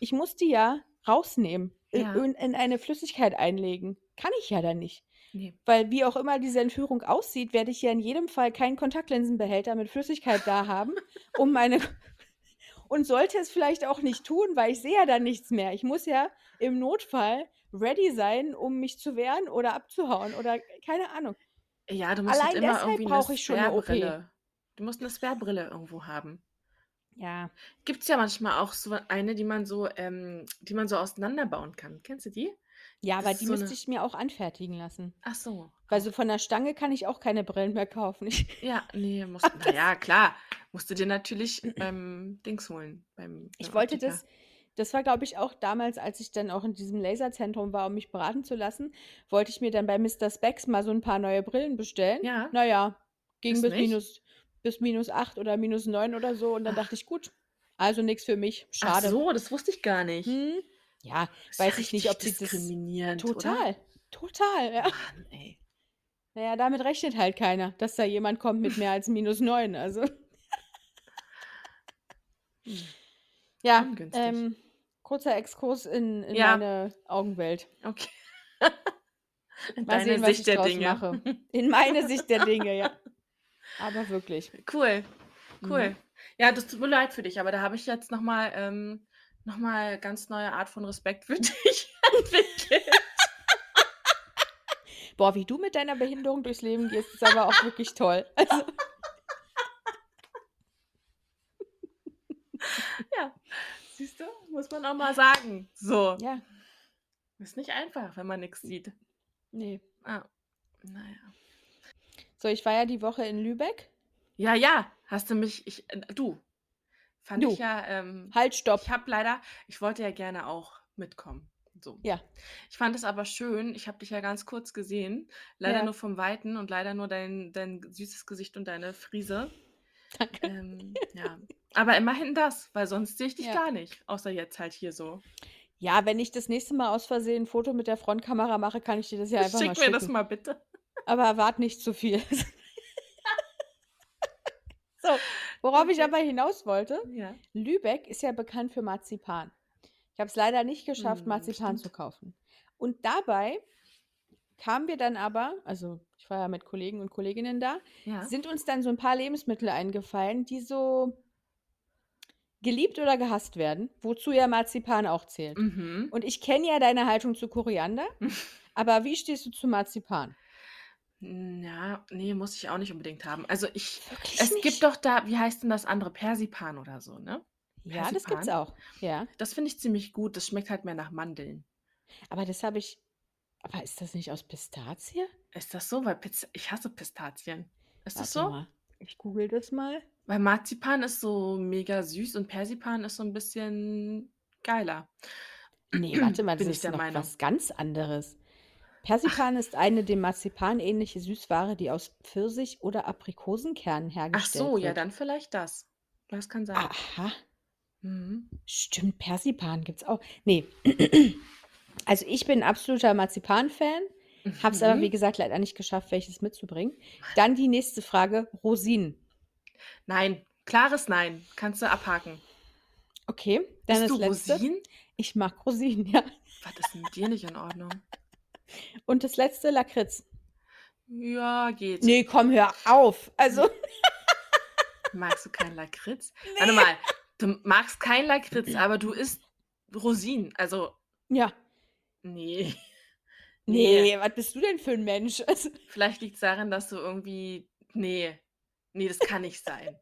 Ich muss die ja rausnehmen, in Ja. in in eine Flüssigkeit einlegen. Kann ich ja dann nicht. Ne. Weil wie auch immer diese Entführung aussieht, werde ich ja in jedem Fall keinen Kontaktlinsenbehälter mit Flüssigkeit da haben, um meine und sollte es vielleicht auch nicht tun, weil ich sehe ja dann nichts mehr. Ich muss ja im Notfall ready sein, um mich zu wehren oder abzuhauen oder keine Ahnung. Ja, du musst halt Allein immer deshalb irgendwie brauche ich schon 'ne OP. Sperrbrille. Du musst 'ne Sperrbrille irgendwo haben. Ja. Gibt's ja manchmal auch so eine, die man so ähm, die man so auseinanderbauen kann. Kennst du die? Ja, Das aber ist die so müsste 'ne ich mir auch anfertigen lassen. Ach so, Weil auch. so von der Stange kann ich auch keine Brillen mehr kaufen. Ich Ja, ne, musst habe na das ja, klar, musst du dir natürlich beim Dings holen, beim Ich beim wollte Optiker. das das war, glaube ich, auch damals, als ich dann auch in diesem Laserzentrum war, um mich beraten zu lassen, wollte ich mir dann bei Mr. Spex mal so 'n paar neue Brillen bestellen. Ja. Na ja, ging Ist bis nicht? minus bis -8 oder -9 oder so und dann Ach. dachte ich: „Gut, also nix für mich, Ach schade.“ so, das wusste ich gar nicht. Mhm. Ja, Ist ja weiß ich nicht, ob sie das diskriminierend, oder? total, total, ja. Mann, ey. Na ja, damit rechnet halt keiner, dass da jemand kommt mit mehr als -9, also Hm. Ja, ähm, kurzer Exkurs in in Ja. meine Augenwelt. Okay. In Mal deine sehen, was ich Sicht der Dinge. mache. In meine Sicht der Dinge, ja. Aber wirklich. Cool, cool. Mhm. Ja, das tut mir leid für dich, aber da habe ich jetzt noch mal ähm, noch mal ganz neue Art von Respekt für dich entwickelt. Boah, wie du mit deiner Behinderung durchs Leben gehst, ist aber auch wirklich toll. Also Ja, siehst du, muss man auch mal sagen. So. Ja. Ist nicht einfach, wenn man nix sieht. Ne. Ah, na ja. So, ich war ja die Woche in Lübeck. Ja, ja, hast du mich ich äh, du, fand Du. ich ja, ähm Halt, stopp. ich habe leider ich wollte ja gerne auch mitkommen, so. Ja. Ich fand es aber schön ich habe dich ja ganz kurz gesehen, leider Ja. nur vom Weiten und leider nur dein dein süßes Gesicht und deine Frise. Danke. Ähm, ja, aber immerhin das, weil sonst sehe ich dich Ja. gar nicht, außer jetzt halt hier so. Ja, wenn ich das nächste Mal aus Versehen 'n Foto mit der Frontkamera mache, kann ich dir das ja einfach mal Schick mir das schicken. mal bitte. Aber erwarte nicht zu viel. Worauf ich Okay. aber hinaus wollte, Ja. Lübeck ist ja bekannt für Marzipan. Ich habe es leider nicht geschafft, Mhm, Marzipan zu stimmt. kaufen. Und dabei kamen wir dann aber also, ich war ja mit Kollegen und Kolleginnen da, Ja. sind uns dann so 'n paar Lebensmittel eingefallen, die so geliebt oder gehasst werden, wozu ja Marzipan auch zählt. Mhm. Und ich kenne ja deine Haltung zu Koriander, aber wie stehst du zu Marzipan? Ja, ne, muss ich auch nicht unbedingt haben. Also, ich Wirklich es nicht? gibt doch da wie heißt denn das andere? Persipan oder so, ne? Ja, das gibt's Persipan? auch, ja. Das finde ich ziemlich gut. Das schmeckt halt mehr nach Mandeln. Aber das habe ich aber ist das nicht aus Pistazie? Ist das so? Weil Piz ich hasse Pistazien. Ist das Warte so? mal, ich google das mal. Weil Marzipan ist so mega süß und Persipan ist so 'n bisschen geiler. Ne, warte mal, das Bin ich ist der noch Meinung. was ganz anderes. Persipan ist eine dem Marzipan ähnliche Süßware, die aus Pfirsich oder Aprikosenkernen Ach hergestellt so, ja, wird. dann vielleicht das. Das kann sein. Aha. Mhm. Stimmt, Persipan gibt's auch. Ne. Also, ich bin absoluter Marzipan-Fan, habe es aber, wie Mhm. gesagt, leider nicht geschafft, welches mitzubringen. Dann die nächste Frage, Rosinen. Nein, klares Nein. Kannst du abhaken. Okay, dann Isst das du Letzte. Rosinen? Ich mag Rosinen, ja. Was ist denn mit dir nicht in Ordnung? Und das Letzte, Lakritz. Ja, geht. Nee, komm, hör auf. Also, Magst du keinen Lakritz? Warte mal, du magst keinen Lakritz, aber du isst Rosinen. Also, ja. nee. Nee, Nee. was bist du denn für ein Mensch? Also, Vielleicht liegt's daran, dass du irgendwie nee. Ne, das kann nicht sein.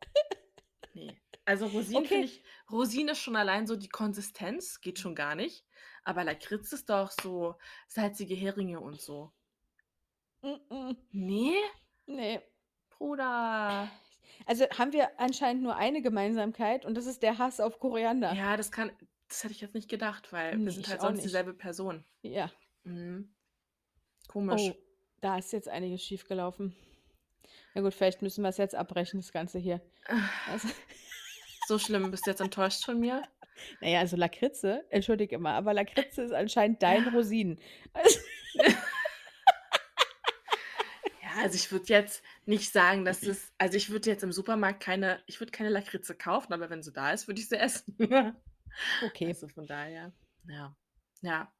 Ne. Also, Rosinen Okay. finde ich Rosinen ist schon allein so die Konsistenz, geht schon gar nicht. Aber Lakritz ist doch so salzige Heringe und so. mm-mm, Ne? nee. Bruder. Also haben wir anscheinend nur eine Gemeinsamkeit und das ist der Hass auf Koriander. Ja, das kann das hätte ich jetzt nicht gedacht, weil Nee, wir sind halt auch sonst nicht. dieselbe Person. Ja. Mhm. Komisch. Oh, da ist jetzt einiges schiefgelaufen. Na gut, vielleicht müssen wir es jetzt abbrechen, das Ganze hier. Also, So schlimm, bist du jetzt enttäuscht von mir? Naja, also Lakritze, entschuldige mal, aber Lakritze ist anscheinend dein Rosinen. Also, Ja, also ich würde jetzt nicht sagen, dass es also ich würde jetzt im Supermarkt keine ich würde keine Lakritze kaufen, aber wenn sie da ist, würde ich sie essen. okay. Also von daher, ja. Ja.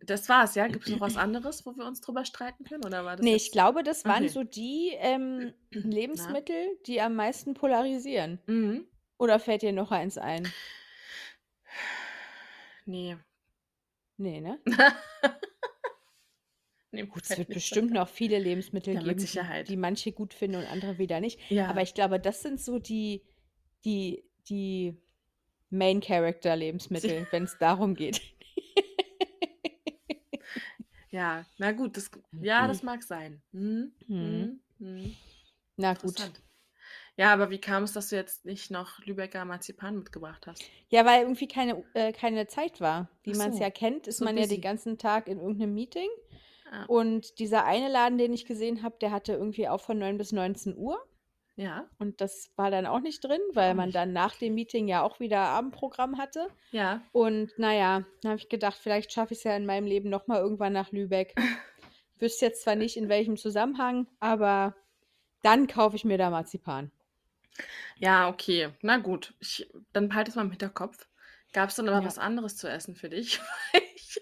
Das war's, ja? Gibt's noch was anderes, wo wir uns drüber streiten können oder war das Nee, ich glaube, das waren Okay. so die ähm, Lebensmittel, die am meisten polarisieren. Mhm. Oder fällt dir noch eins ein? Ne. Nee, ne? Ne, Gut, es fällt wird bestimmt noch viele Lebensmittel Ja, geben, die, Sicherheit. die manche gut finden und andere wieder nicht. Ja. Aber ich glaube, das sind so die, die, die Main Character Lebensmittel, wenn es darum geht. Ja, na gut, das ja, das mag sein. Mhm. Mhm. Mhm. Mhm. Na gut. Ja, aber wie kam es, dass du jetzt nicht noch Lübecker Marzipan mitgebracht hast? Ja, weil irgendwie keine, äh, keine Zeit war. Wie Ach man es so, ja kennt, ist so man ja busy. den ganzen Tag in irgendeinem Meeting. Ja. Und dieser eine Laden, den ich gesehen habe, der hatte irgendwie auch von 9 bis 19 Uhr. Ja. Und das war dann auch nicht drin, weil Auch man nicht. dann nach dem Meeting ja auch wieder Abendprogramm hatte. Ja. Und naja, dann habe ich gedacht, vielleicht schaffe ich es ja in meinem Leben nochmal irgendwann nach Lübeck. Wüsste jetzt zwar nicht, in welchem Zusammenhang, aber dann kaufe ich mir da Marzipan. Ja, okay. Na gut. Ich, dann behalte es mal im Hinterkopf. Gab es dann aber Ja. was anderes zu essen für dich? Weil ich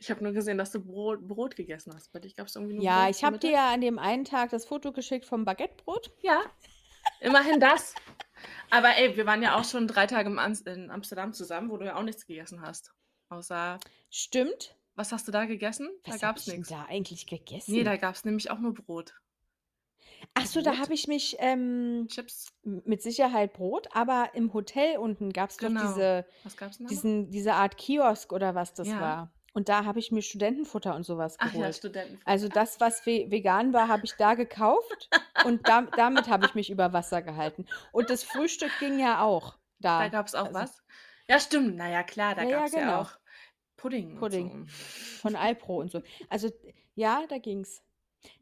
ich habe nur gesehen, dass du Brot, Brot gegessen hast. Bei dich gab es irgendwie nur Ja, Brot ich zum habe dir Mittag? ja an dem einen Tag das Foto geschickt vom Baguettebrot. Ja, immerhin das. Aber ey, wir waren ja auch schon drei Tage im Ans- in Amsterdam zusammen, wo du ja auch nichts gegessen hast. Außer, Stimmt. was hast du da gegessen? Da Was gab habe es ich denn nichts. da eigentlich gegessen? Nee, da gab es nämlich auch nur Brot. Ach so, da Brot? habe ich mich ähm, Chips. mit Sicherheit Brot, aber im Hotel unten gab es doch Genau. diese, Was gab es denn da noch? diesen, diese Art Kiosk oder was das Ja. war. Und da habe ich mir Studentenfutter und sowas Ach ja, geholt. Studentenfutter. Also das, was ve vegan war, habe ich da gekauft und da, damit habe ich mich über Wasser gehalten. Und das Frühstück ging ja auch Da da. gab es auch Also, was? Ja, stimmt. Naja, klar, da ja, ja, gab es ja genau. auch Pudding, Pudding und so. von Alpro und so. Also ja, da ging's.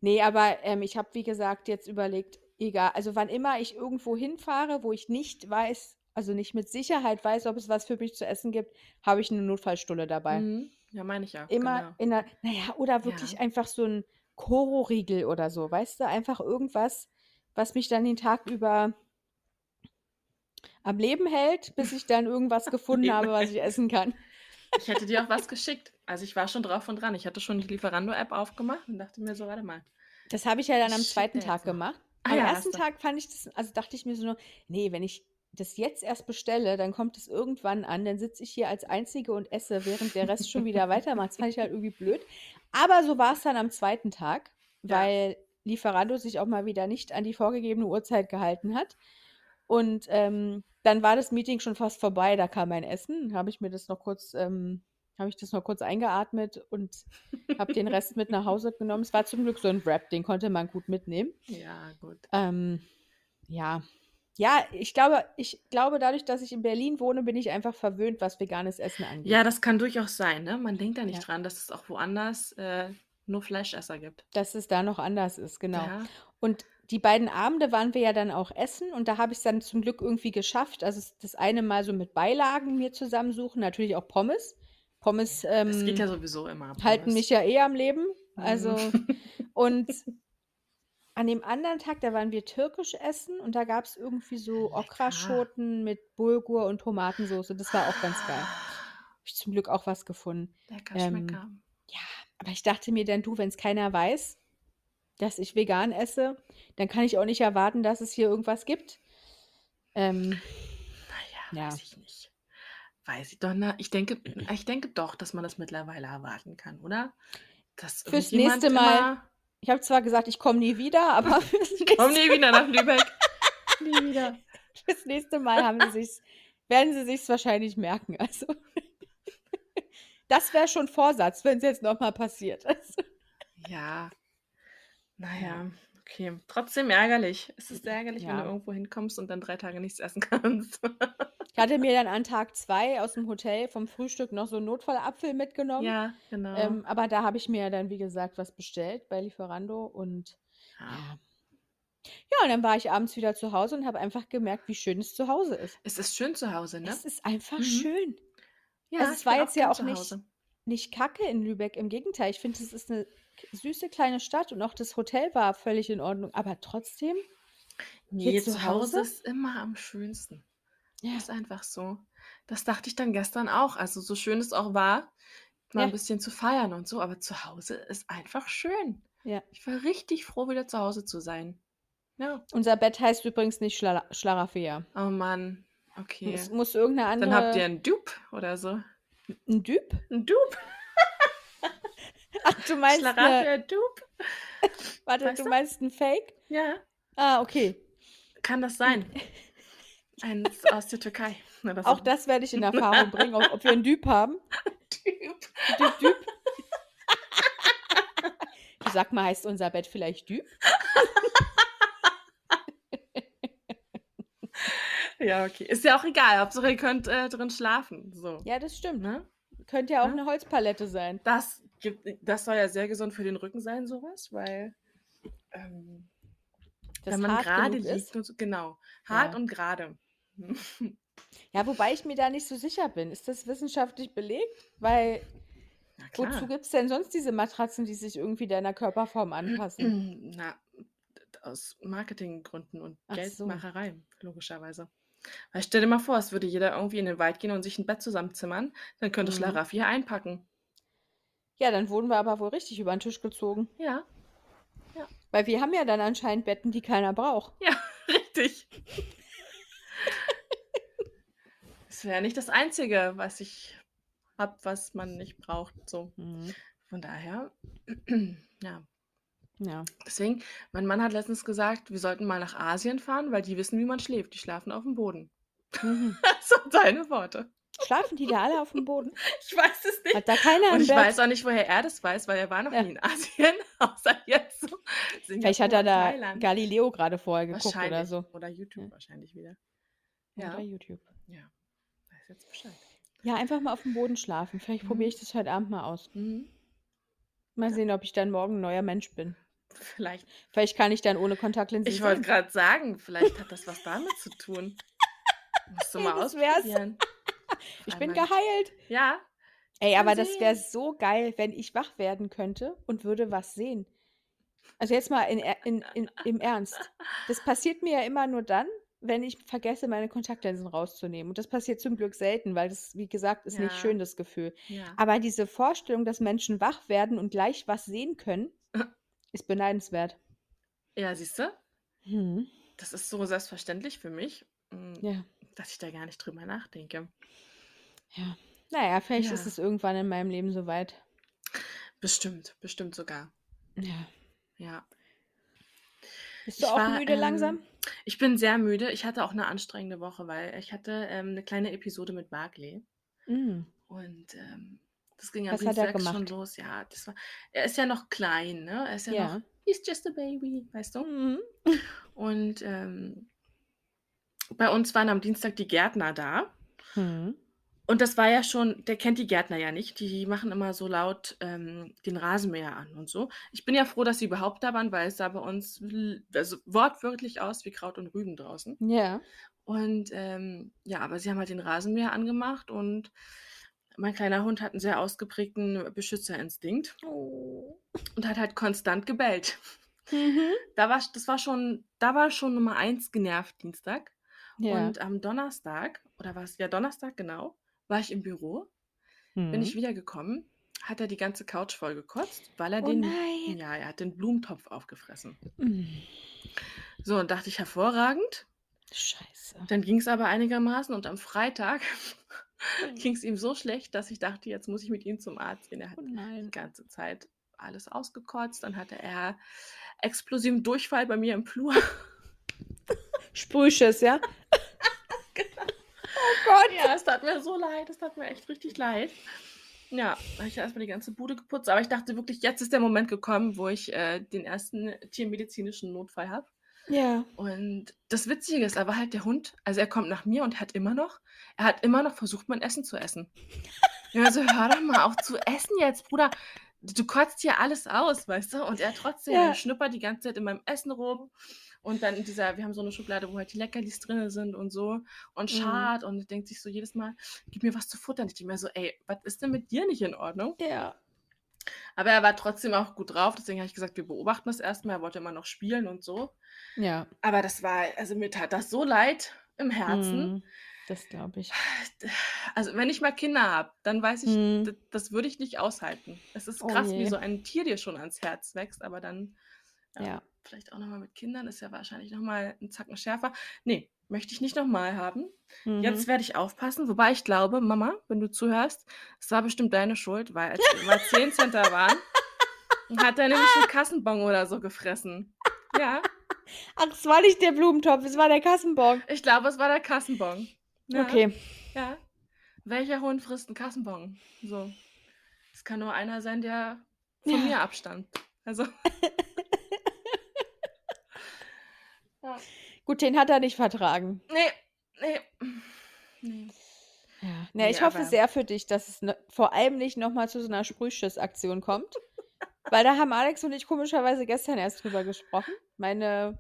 Nee, aber ähm, ich habe, wie gesagt, jetzt überlegt, egal, also wann immer ich irgendwo hinfahre, wo ich nicht weiß, also nicht mit Sicherheit weiß, ob es was für mich zu essen gibt, habe ich eine Notfallstulle dabei. Mhm. Ja, meine ich auch, Immer genau. in der, naja, oder wirklich Ja. einfach so ein Koro-Riegel oder so, weißt du, einfach irgendwas, was mich dann den Tag über am Leben hält, bis ich dann irgendwas gefunden Leben habe, was ich essen kann. Ich hätte dir auch was geschickt. Also ich war schon drauf und dran. Ich hatte schon die Lieferando-App aufgemacht und dachte mir so, warte mal. Das habe ich ja dann am schick zweiten Tag gemacht. Ah Am ja, ersten. Tag fand ich das, also dachte ich mir so nur, nee, wenn ich das jetzt erst bestelle, dann kommt es irgendwann an, dann sitze ich hier als Einzige und esse, während der Rest schon wieder weitermacht. Das fand ich halt irgendwie blöd. Aber so war es dann am zweiten Tag, Ja. weil Lieferando sich auch mal wieder nicht an die vorgegebene Uhrzeit gehalten hat. Und ähm, dann war das Meeting schon fast vorbei, da kam mein Essen, habe ich mir das noch kurz, ähm, habe ich das noch kurz eingeatmet und habe den Rest mit nach Hause genommen. Es war zum Glück so ein Wrap, den konnte man gut mitnehmen. Ja, gut. Ähm, ja. Ja, ich glaube, ich glaube, dadurch, dass ich in Berlin wohne, bin ich einfach verwöhnt, was veganes Essen angeht. Ja, das kann durchaus sein, ne? Man denkt da nicht Ja. dran, dass es auch woanders äh, nur Fleischesser gibt. Dass es da noch anders ist, genau. Ja. Und die beiden Abende waren wir ja dann auch essen und da habe ich es dann zum Glück irgendwie geschafft. Also das eine Mal so mit Beilagen mir zusammensuchen, natürlich auch Pommes. Pommes Das geht ja ähm, sowieso immer. halten Pommes. mich ja eh am Leben. Also Mhm. und an dem anderen Tag, da waren wir türkisch essen und da gab es irgendwie so Lecker. Okraschoten mit Bulgur und Tomatensauce. Das war auch ganz geil. Habe ich zum Glück auch was gefunden. Lecker Ähm, Schmecker. ja, aber ich dachte mir dann, du, wenn es keiner weiß, dass ich vegan esse, dann kann ich auch nicht erwarten, dass es hier irgendwas gibt. Ähm, naja, ja. weiß ich nicht. Weiß ich doch nicht. Ich denke, ich denke doch, dass man das mittlerweile erwarten kann, oder? Dass fürs nächste Mal. Ich habe zwar gesagt, ich komme nie wieder, aber ich komme nie wieder nach Lübeck. nie wieder. Fürs nächste Mal haben sie sich's, werden sie sich wahrscheinlich merken. Also das wäre schon Vorsatz, wenn es jetzt nochmal passiert. Also. Ja, naja, okay. Trotzdem ärgerlich. Es ist ärgerlich, wenn du irgendwo hinkommst und dann drei Tage nichts essen kannst. Ich hatte mir dann an Tag zwei aus dem Hotel vom Frühstück noch so einen Notfallapfel mitgenommen. Ja, genau. Ähm, aber da habe ich mir dann, wie gesagt, was bestellt bei Lieferando und Ja. ja. Ja, und dann war ich abends wieder zu Hause und habe einfach gemerkt, wie schön es zu Hause ist. Es ist schön zu Hause, ne? Es ist einfach Mhm. schön. Ja, Also es war jetzt ja auch nicht, Hause. Nicht kacke in Lübeck. Im Gegenteil, ich finde, es ist eine süße kleine Stadt und auch das Hotel war völlig in Ordnung. Aber trotzdem, hier Nee, zu zu Hause ist immer am schönsten. ja, Ist einfach so. Das dachte ich dann gestern auch. Also so schön es auch war, mal ein ja, bisschen zu feiern und so, aber zu Hause ist einfach schön. ja. Ich war richtig froh, wieder zu Hause zu sein. Ja. Unser Bett heißt übrigens nicht Schla Schlaraffia. Oh Mann. Es Okay. muss irgendeine Dann habt ihr andere. einen Dupe oder so. Ein Düb? Ein Dupe? Ach, du meinst eine. Dupe? Warte, Weißt du du? meinst ein Fake? Ja. Ah, okay. Kann das sein? Eins aus der Türkei oder Auch das werde ich in Erfahrung bringen, ob, ob wir einen Düb haben. Dupe. Düb, Düb. Du sag mal, heißt unser Bett vielleicht Düb? Ja, okay. Ist ja auch egal. Hauptsache, ihr könnt äh, drin schlafen. So. Ja, das stimmt. Ne? Könnte ja auch Ne? eine Holzpalette sein. Das, gibt, das soll ja sehr gesund für den Rücken sein, sowas, weil ähm, Das wenn man gerade liegt ist. und so, genau, hart Ja. und gerade. Ja, wobei ich mir da nicht so sicher bin. Ist das wissenschaftlich belegt? Weil wozu gibt es denn sonst diese Matratzen, die sich irgendwie deiner Körperform anpassen? Na, aus Marketinggründen und Ach so. Geldmacherei, logischerweise. Weil stell dir mal vor, es würde jeder irgendwie in den Wald gehen und sich ein Bett zusammenzimmern, dann könnte Mhm. Schlaraffia hier einpacken. Ja, dann wurden wir aber wohl richtig über den Tisch gezogen. Ja, ja, Weil wir haben ja dann anscheinend Betten, die keiner braucht. ja, richtig. Das wäre nicht das Einzige, was ich habe, was man nicht braucht. So. Mhm. Von daher, ja. Ja. Deswegen, mein Mann hat letztens gesagt, wir sollten mal nach Asien fahren, weil die wissen, wie man schläft. Die schlafen auf dem Boden. Mhm. Das sind seine Worte. Schlafen die da alle auf dem Boden? Ich weiß es nicht. Hat da keiner Und ich Bett? weiß auch nicht, woher er das weiß, weil er war noch Ja. nie in Asien, außer jetzt so Vielleicht hat er da Thailand. Galileo gerade vorher geguckt oder so. Oder YouTube Ja. wahrscheinlich wieder. Oder Ja, YouTube. ja. Weiß jetzt Bescheid. Ja, einfach mal auf dem Boden schlafen. Vielleicht probiere Mhm. ich das heute Abend mal aus. Mhm. Mal Ja, sehen, ob ich dann morgen ein neuer Mensch bin. Vielleicht. Vielleicht kann ich dann ohne Kontaktlinsen Ich wollte sehen. gerade sagen, vielleicht hat das was damit zu tun. Musst du mal das wär's. ausprobieren. Ich bin geheilt. Ja, Ey, aber das wäre sehen. so geil, wenn ich wach werden könnte und würde was sehen. Also jetzt mal in, in, in, im Ernst. Das passiert mir ja immer nur dann, wenn ich vergesse, meine Kontaktlinsen rauszunehmen. Und das passiert zum Glück selten, weil das, wie gesagt, ist nicht Ja, schön, das Gefühl. ja. Aber diese Vorstellung, dass Menschen wach werden und gleich was sehen können, ist beneidenswert. Ja, siehst du? Hm. Das ist so selbstverständlich für mich, mm, Ja, dass ich da gar nicht drüber nachdenke. ja. Naja, vielleicht ist Ja, es irgendwann in meinem Leben soweit. bestimmt, bestimmt sogar. Ja. Ja. Bist du Ich auch war, müde langsam? ähm, ich bin sehr müde. Ich hatte auch eine anstrengende Woche, weil ich hatte ähm, eine kleine Episode mit Barclay. Mm. Und ähm, das ging am Was hat er Dienstag schon gemacht? los. Ja, das war, er ist ja noch klein, ne? Er ist ja noch, Ja. he's just a baby, weißt du? Mhm. Und ähm, bei uns waren am Dienstag die Gärtner da. Hm. Und das war ja schon, der kennt die Gärtner ja nicht. Die machen immer so laut ähm, den Rasenmäher an und so. Ich bin ja froh, dass sie überhaupt da waren, weil es sah bei uns also wortwörtlich aus wie Kraut und Rüben draußen. Ja. Und ähm, ja, aber sie haben halt den Rasenmäher angemacht und mein kleiner Hund hat einen sehr ausgeprägten Beschützerinstinkt Oh. und hat halt konstant gebellt. Mhm. Da war, das war schon, da war schon Nummer eins genervt Dienstag. Ja. Und am Donnerstag, oder war es ja Donnerstag genau, war ich im Büro, bin Mhm. ich wiedergekommen hat er die ganze Couch voll gekotzt, weil er Oh den nein. ja, er hat den Blumentopf aufgefressen. Mm, So, und dachte ich, hervorragend. Scheiße. Dann ging es aber einigermaßen und am Freitag. ging es ihm so schlecht, dass ich dachte, jetzt muss ich mit ihm zum Arzt gehen. Er hat Oh die ganze Zeit alles ausgekotzt. Dann hatte er explosiven Durchfall bei mir im Flur. Sprühschiss, ja? oh Gott. ja, es tat mir so leid. Es tat mir echt richtig leid. Ja, da habe ich erstmal die ganze Bude geputzt. Aber ich dachte wirklich, jetzt ist der Moment gekommen, wo ich äh, den ersten tiermedizinischen Notfall habe. Ja. Und das Witzige ist aber halt der Hund, also er kommt nach mir und hat immer noch, er hat immer noch versucht, mein Essen zu essen. Ich war so, hör doch mal auf zu essen jetzt, Bruder. Du kotzt hier alles aus, weißt du? Und er trotzdem, Ja. er schnuppert die ganze Zeit in meinem Essen rum. Und dann in dieser, wir haben so eine Schublade, wo halt die Leckerlis drin sind und so. Und Mhm. schad und denkt sich so jedes Mal, gib mir was zu futtern. Ich denke mir so, ey, was ist denn mit dir nicht in Ordnung? Ja. Aber er war trotzdem auch gut drauf, deswegen habe ich gesagt, wir beobachten das erstmal. Er wollte immer noch spielen und so. Ja. Aber das war, also mir tat das so leid im Herzen. Mm, Das glaube ich. Also wenn ich mal Kinder habe, dann weiß ich, Mm. das, das würde ich nicht aushalten. Es ist Oh krass, wie je. so ein Tier dir schon ans Herz wächst, aber dann ja, Ja. vielleicht auch nochmal mit Kindern ist ja wahrscheinlich nochmal ein Zacken schärfer. Nee, möchte ich nicht nochmal haben. Mhm. Jetzt werde ich aufpassen, wobei ich glaube, Mama, wenn du zuhörst, es war bestimmt deine Schuld, weil als wir mal 10 Center waren, hat er nämlich einen Kassenbon oder so gefressen. Ja, Ach, es war nicht der Blumentopf, es war der Kassenbon. ich glaube, es war der Kassenbon. Ja. Okay. Ja. Welcher Hund frisst einen Kassenbon? So. Es kann nur einer sein, der von Ja. mir abstammt. Also. ja. Gut, den hat er nicht vertragen. Nee, nee. Nee. Ja. Na, Nee, ich hoffe aber- sehr für dich, dass es ne, vor allem nicht nochmal zu so einer Sprühschiss-Aktion kommt. Weil da haben Alex und ich komischerweise gestern erst drüber gesprochen. Meine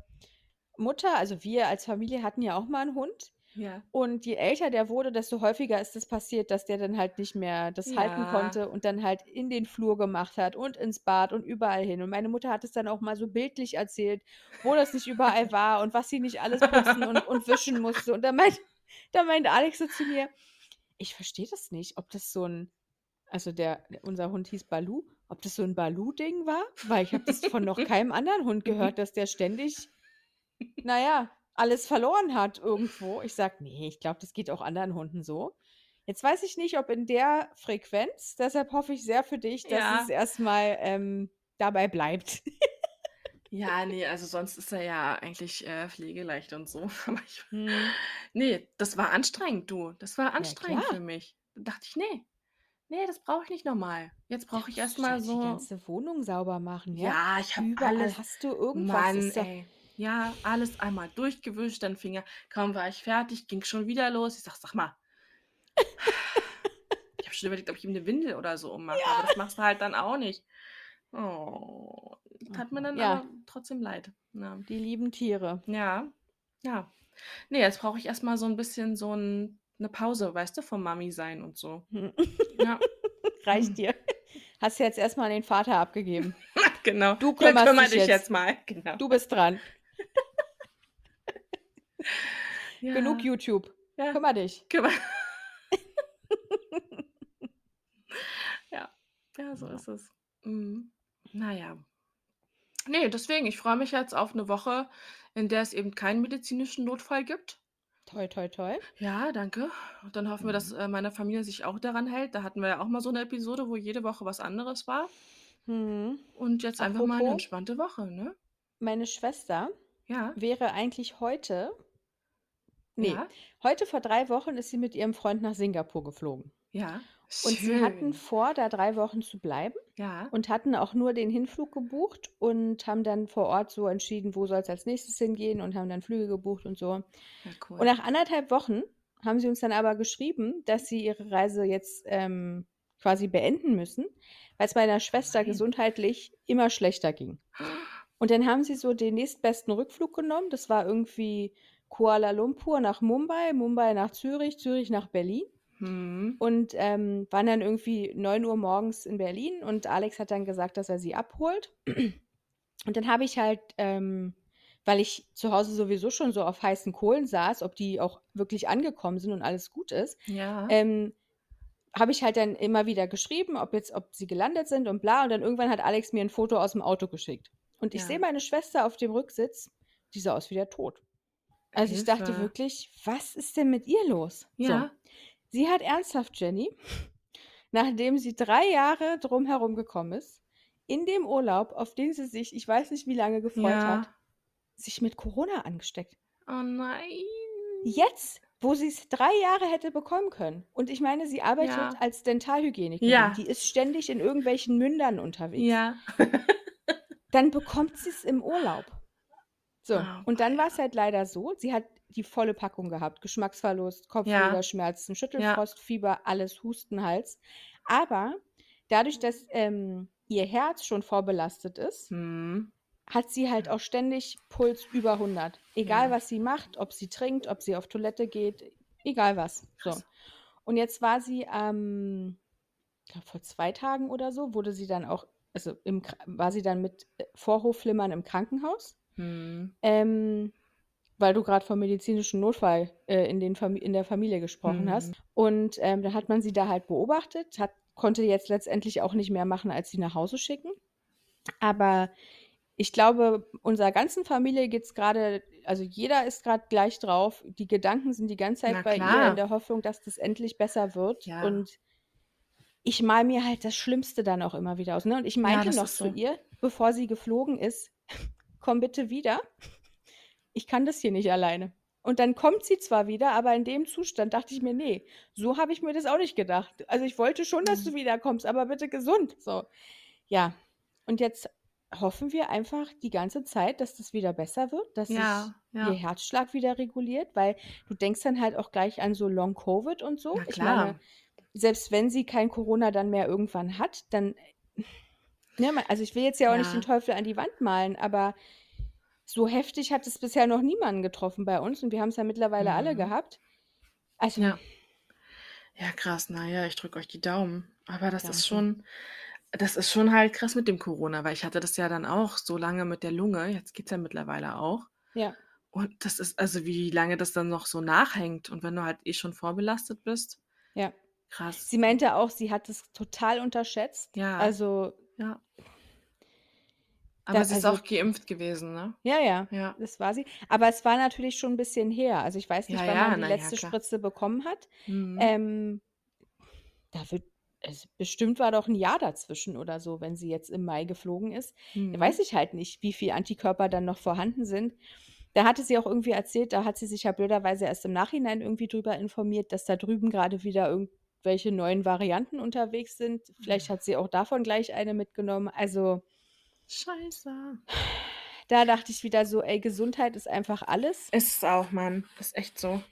Mutter, also wir als Familie hatten ja auch mal einen Hund. Ja. Und je älter der wurde, desto häufiger ist es passiert, dass der dann halt nicht mehr das halten Ja. konnte und dann halt in den Flur gemacht hat und ins Bad und überall hin. Und meine Mutter hat es dann auch mal so bildlich erzählt, wo das nicht überall war und was sie nicht alles putzen und, und wischen musste. Und da meint, da meint Alex so zu mir, ich verstehe das nicht, ob das so ein, also der, unser Hund hieß Balu, ob das so ein Balu-Ding war, weil ich habe das von noch keinem anderen Hund gehört, dass der ständig, naja, alles verloren hat irgendwo. Ich sag, nee, ich glaube, das geht auch anderen Hunden so. Jetzt weiß ich nicht, ob in der Frequenz, deshalb hoffe ich sehr für dich, dass Ja. es erstmal ähm, dabei bleibt. Ja, nee, also sonst ist er ja eigentlich äh, pflegeleicht und so. Aber ich, Hm. nee, das war anstrengend, du. Das war anstrengend klar. für mich. Da dachte ich, nee, nee, das brauche ich nicht nochmal. Jetzt brauche ich erstmal Die so. ganze Wohnung sauber machen, ja? Ja, ich habe Überall alles. hast du irgendwas. Mann, ey. Ja, alles einmal durchgewischt, dann fing er, kaum war ich fertig, ging schon wieder los. Ich sag, sag mal. ich habe schon überlegt, ob ich ihm eine Windel oder so ummache, aber das machst du halt dann auch nicht. Oh, tat mir dann Ja. aber trotzdem leid. Ja, Die lieben Tiere. ja. ja. Nee, jetzt brauche ich erstmal so ein bisschen so ein, eine Pause, weißt du, vom Mami sein und so. Hm. Ja, Reicht dir. Hast jetzt erstmal an den Vater abgegeben. genau. Du kümmerst kümmer dich dich jetzt. jetzt mal. Genau. Du bist dran. ja. Genug YouTube. Ja. Kümmer dich. Kümmer. ja, ja, so Ja. ist es. Mhm. Naja. Nee, deswegen, ich freue mich jetzt auf eine Woche, in der es eben keinen medizinischen Notfall gibt. Toi, toi, toi. Ja, danke. Und dann hoffen wir, dass Mhm. äh, meine Familie sich auch daran hält. Da hatten wir ja auch mal so eine Episode, wo jede Woche was anderes war. Hm. Und jetzt einfach mal eine Apropos? entspannte Woche, ne? Meine Schwester Ja. wäre eigentlich heute. Nee, Ja. heute vor drei Wochen ist sie mit ihrem Freund nach Singapur geflogen. Ja. Und sie hatten Schön. vor, da drei Wochen zu bleiben Ja. und hatten auch nur den Hinflug gebucht und haben dann vor Ort so entschieden, wo soll es als nächstes hingehen und haben dann Flüge gebucht und so. Ja, cool. Und nach anderthalb Wochen haben sie uns dann aber geschrieben, dass sie ihre Reise jetzt ähm, quasi beenden müssen, weil es meiner Schwester Nein. gesundheitlich immer schlechter ging. Und dann haben sie so den nächstbesten Rückflug genommen. Das war irgendwie Kuala Lumpur nach Mumbai, Mumbai nach Zürich, Zürich nach Berlin. Hm. Und ähm, waren dann irgendwie 9 Uhr morgens in Berlin und Alex hat dann gesagt, dass er sie abholt. Und dann habe ich halt, ähm, weil ich zu Hause sowieso schon so auf heißen Kohlen saß, ob die auch wirklich angekommen sind und alles gut ist, Ja. ähm, habe ich halt dann immer wieder geschrieben, ob jetzt ob sie gelandet sind und bla. Und dann irgendwann hat Alex mir ein Foto aus dem Auto geschickt. Und ich Ja. sehe meine Schwester auf dem Rücksitz, die sah aus wie der Tod. Also, ich dachte wirklich: „Was ist denn mit ihr los?“ So. Ja. Sie hat ernsthaft, Jenny, nachdem sie 3 Jahre drumherum gekommen ist, in dem Urlaub, auf den sie sich, ich weiß nicht wie lange gefreut hat, Ja. sich mit Corona angesteckt. Oh nein. Jetzt, wo sie's 3 Jahre hätte bekommen können. Und ich meine, sie arbeitet Ja. als Dentalhygienikerin. Ja. Die ist ständig in irgendwelchen Mündern unterwegs. Ja. Dann bekommt sie's im Urlaub. So, Oh und dann weia. war's halt leider so, sie hat die volle Packung gehabt. Geschmacksverlust, Ja. Kopfschmerzen, Ja. Schüttelfrost, Fieber, alles, Husten, Hals. Aber dadurch, dass, ähm, ihr Herz schon vorbelastet ist, Mhm. hat sie halt auch ständig Puls über 100. Egal, Ja. was sie macht, ob sie trinkt, ob sie auf Toilette geht, egal was. So. Krass. Und jetzt war sie, ich glaube, vor 2 Tagen oder so, wurde sie dann auch also, im Kra war sie dann mit, äh, Vorhofflimmern im Krankenhaus. Mhm. Ähm, weil du grad vom medizinischen Notfall, äh, in den in der Familie gesprochen hast. Mhm. Und, ähm, dann hat man sie da halt beobachtet, hat konnte jetzt letztendlich auch nicht mehr machen, als sie nach Hause schicken. Aber ich glaube, unserer ganzen Familie geht's grade also, jeder ist grad gleich drauf. Die Gedanken sind die ganze Zeit Na bei ihr in klar. der Hoffnung, dass das endlich besser wird. Ja. Und ich male mir halt das Schlimmste dann auch immer wieder aus, ne? Und ich Ja, meinte das noch ist zu so. ihr, bevor sie geflogen ist: „Komm bitte wieder. Ich kann das hier nicht alleine.“ Und dann kommt sie zwar wieder, aber in dem Zustand dachte ich mir: „Ne, so habe ich mir das auch nicht gedacht. Also, ich wollte schon, dass du Mhm. wiederkommst, aber bitte gesund.“ So. Ja. Und jetzt hoffen wir einfach die ganze Zeit, dass das wieder besser wird, dass sich Ja, ihr ja. Herzschlag wieder reguliert, weil du denkst dann halt auch gleich an so Long Covid und so. Ich meine, selbst wenn sie kein Corona dann mehr irgendwann hat, dann ma also, ich will jetzt ja auch nicht den Ja. Teufel an die Wand malen, aber so heftig hat es bisher noch niemanden getroffen bei uns und wir haben's ja mittlerweile alle Mhm. gehabt. Also Ja. Ja, krass. Na ja, ich drücke euch die Daumen. Aber das ist Danke. schon das ist schon halt krass mit dem Corona, weil ich hatte das ja dann auch so lange mit der Lunge. Jetzt geht's ja mittlerweile auch. Ja. Und das ist also, wie lange das dann noch so nachhängt und wenn du halt eh schon vorbelastet bist. Ja. Krass. Sie meinte auch, sie hat es total unterschätzt. Ja. Also Ja. Aber sie ist also auch geimpft gewesen, ne? Ja, ja, Ja. das war sie. Aber es war natürlich schon 'n bisschen her. Also, ich weiß nicht, Ja, wann ja, man die ja, letzte klar. Spritze bekommen hat. Mhm. Ähm, da wird es bestimmt war doch 'n Jahr dazwischen oder so, wenn sie jetzt im Mai geflogen ist. Da weiß Mhm. ich halt nicht, wie viel Antikörper dann noch vorhanden sind. Da hatte sie auch irgendwie erzählt, da hat sie sich ja blöderweise erst im Nachhinein irgendwie drüber informiert, dass da drüben grade wieder irgendwelche neuen Varianten unterwegs sind. Vielleicht Mhm. hat sie auch davon gleich eine mitgenommen. Also Scheiße. da dachte ich wieder so: „Ey, Gesundheit ist einfach alles.“ Ist es auch, Mann. Ist echt so.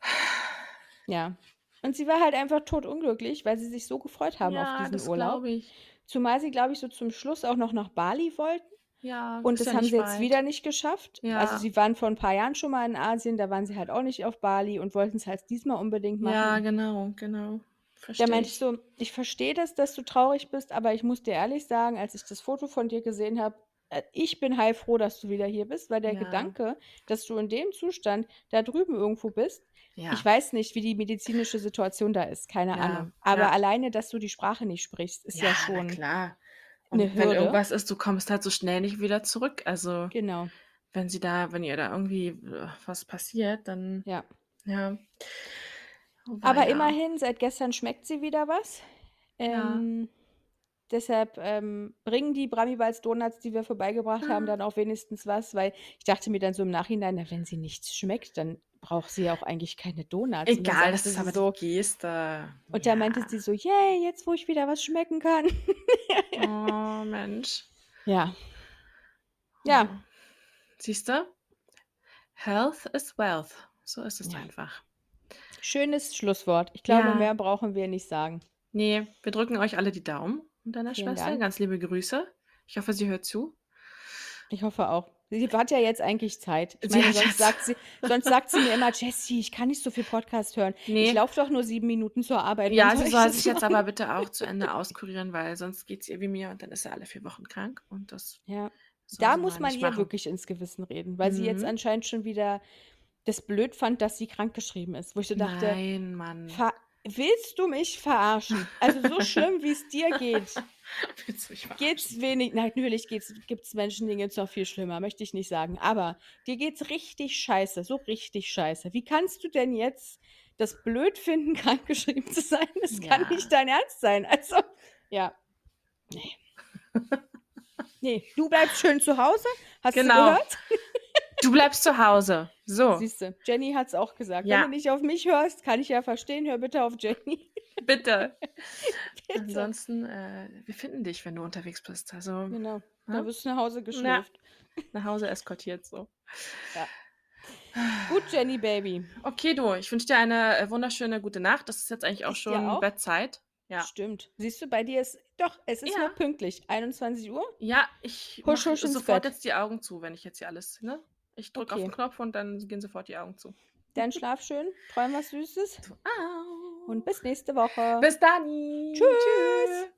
Ja. Und sie war halt einfach totunglücklich, weil sie sich so gefreut haben auf Ja, diesen das Urlaub. glaube ich. Zumal sie, glaube ich, so zum Schluss auch noch nach Bali wollten. Ja, Und das ja haben nicht sie jetzt weit. wieder nicht geschafft. Also, Ja. sie waren vor 'n paar Jahren schon mal in Asien, da waren sie halt auch nicht auf Bali und wollten's halt diesmal unbedingt Ja, machen. genau, genau. Da Verstehe meinte ich ich. so: „Ich verstehe das, dass du traurig bist, aber ich muss dir ehrlich sagen, als ich das Foto von dir gesehen habe, äh, ich bin heilfroh, dass du wieder hier bist, weil der Ja. Gedanke, dass du in dem Zustand da drüben irgendwo bist ich Ja. weiß nicht, wie die medizinische Situation da ist, keine Ja, Ahnung. Aber ja. alleine, dass du die Sprache nicht sprichst, ist ja Ja, na schon klar. Und wenn Hürde. irgendwas ist, du kommst halt so schnell nicht wieder zurück. Also, Genau. wenn sie da wenn ihr da irgendwie, äh, was passiert, dann Ja. ja. Aber immerhin, seit gestern schmeckt sie wieder was. Ja. Deshalb, ähm, bringen die Bramibals Donuts, die wir vorbeigebracht haben, Ah. dann auch wenigstens was, weil ich dachte mir dann so im Nachhinein: „Na, wenn sie nichts schmeckt, dann braucht sie ja auch eigentlich keine Donuts.“ Und da Egal, das ist aber so Geste. und da meinte Ja. sie so: „Yay, jetzt, wo ich wieder was schmecken kann.“ Oh, Mensch. Ja. Ja. Oh. Siehst du? Health is wealth. So ist es Ja. einfach. Schönes Schlusswort. Ich glaube, Ja. mehr brauchen wir nicht sagen. Ne, wir drücken euch alle die Daumen und deiner Vielen Schwester. Dank. Ganz liebe Grüße. Ich hoffe, sie hört zu. Ich hoffe auch. Sie hat ja jetzt eigentlich Zeit. Ich meine, sonst sagt sie sonst sagt sie mir immer: „Jessie, ich kann nicht so viel Podcast hören. Ich Ne. laufe doch nur 7 Minuten zur Arbeit. Ja, sie ich soll sich jetzt machen?“ aber bitte auch zu Ende auskurieren, weil sonst geht's ihr wie mir und dann ist sie alle 4 Wochen krank und das Ja. Da muss man ihr machen. wirklich ins Gewissen reden, weil sie jetzt Mhm. anscheinend schon wieder das blöd fand, dass sie krankgeschrieben ist, wo ich so dachte: Nein, Mann. „Ver Willst du mich verarschen? Also so schlimm, wie es dir geht, Willst du mich verarschen? geht's wenig. Natürlich geht's, gibt's Menschen, denen geht's noch viel schlimmer, möchte ich nicht sagen. Aber dir geht's richtig scheiße, so richtig scheiße. Wie kannst du denn jetzt das blöd finden, krankgeschrieben zu sein? Das kann Ja. nicht dein Ernst sein. Also, ja. Nee. Nee, du bleibst schön zu Hause. Hast Genau. du gehört? Du bleibst zu Hause. So, Siehst du, Jenny hat es auch gesagt. Ja. Wenn du nicht auf mich hörst, kann ich ja verstehen. Hör bitte auf Jenny. bitte. Bitte. Ansonsten, äh, wir finden dich, wenn du unterwegs bist. Also Genau. Ja? Da wirst du nach Hause geschlürft. nach Hause eskortiert so. Gut, Jenny Baby. Okay, du, ich wünsche dir eine äh, wunderschöne gute Nacht. Das ist jetzt eigentlich auch Ich schon auch. Bettzeit. Ja. Stimmt. Siehst du, bei dir ist. Doch, es ist Ja. noch pünktlich. 21 Uhr. Ja, ich Husch, mache husch sofort Bett. jetzt die Augen zu, wenn ich jetzt hier alles, ne? Ich drücke auf Okay. den Knopf und dann gehen sofort die Augen zu. Dann schlaf schön, träum was Süßes und bis nächste Woche. Bis dann. Tschüss.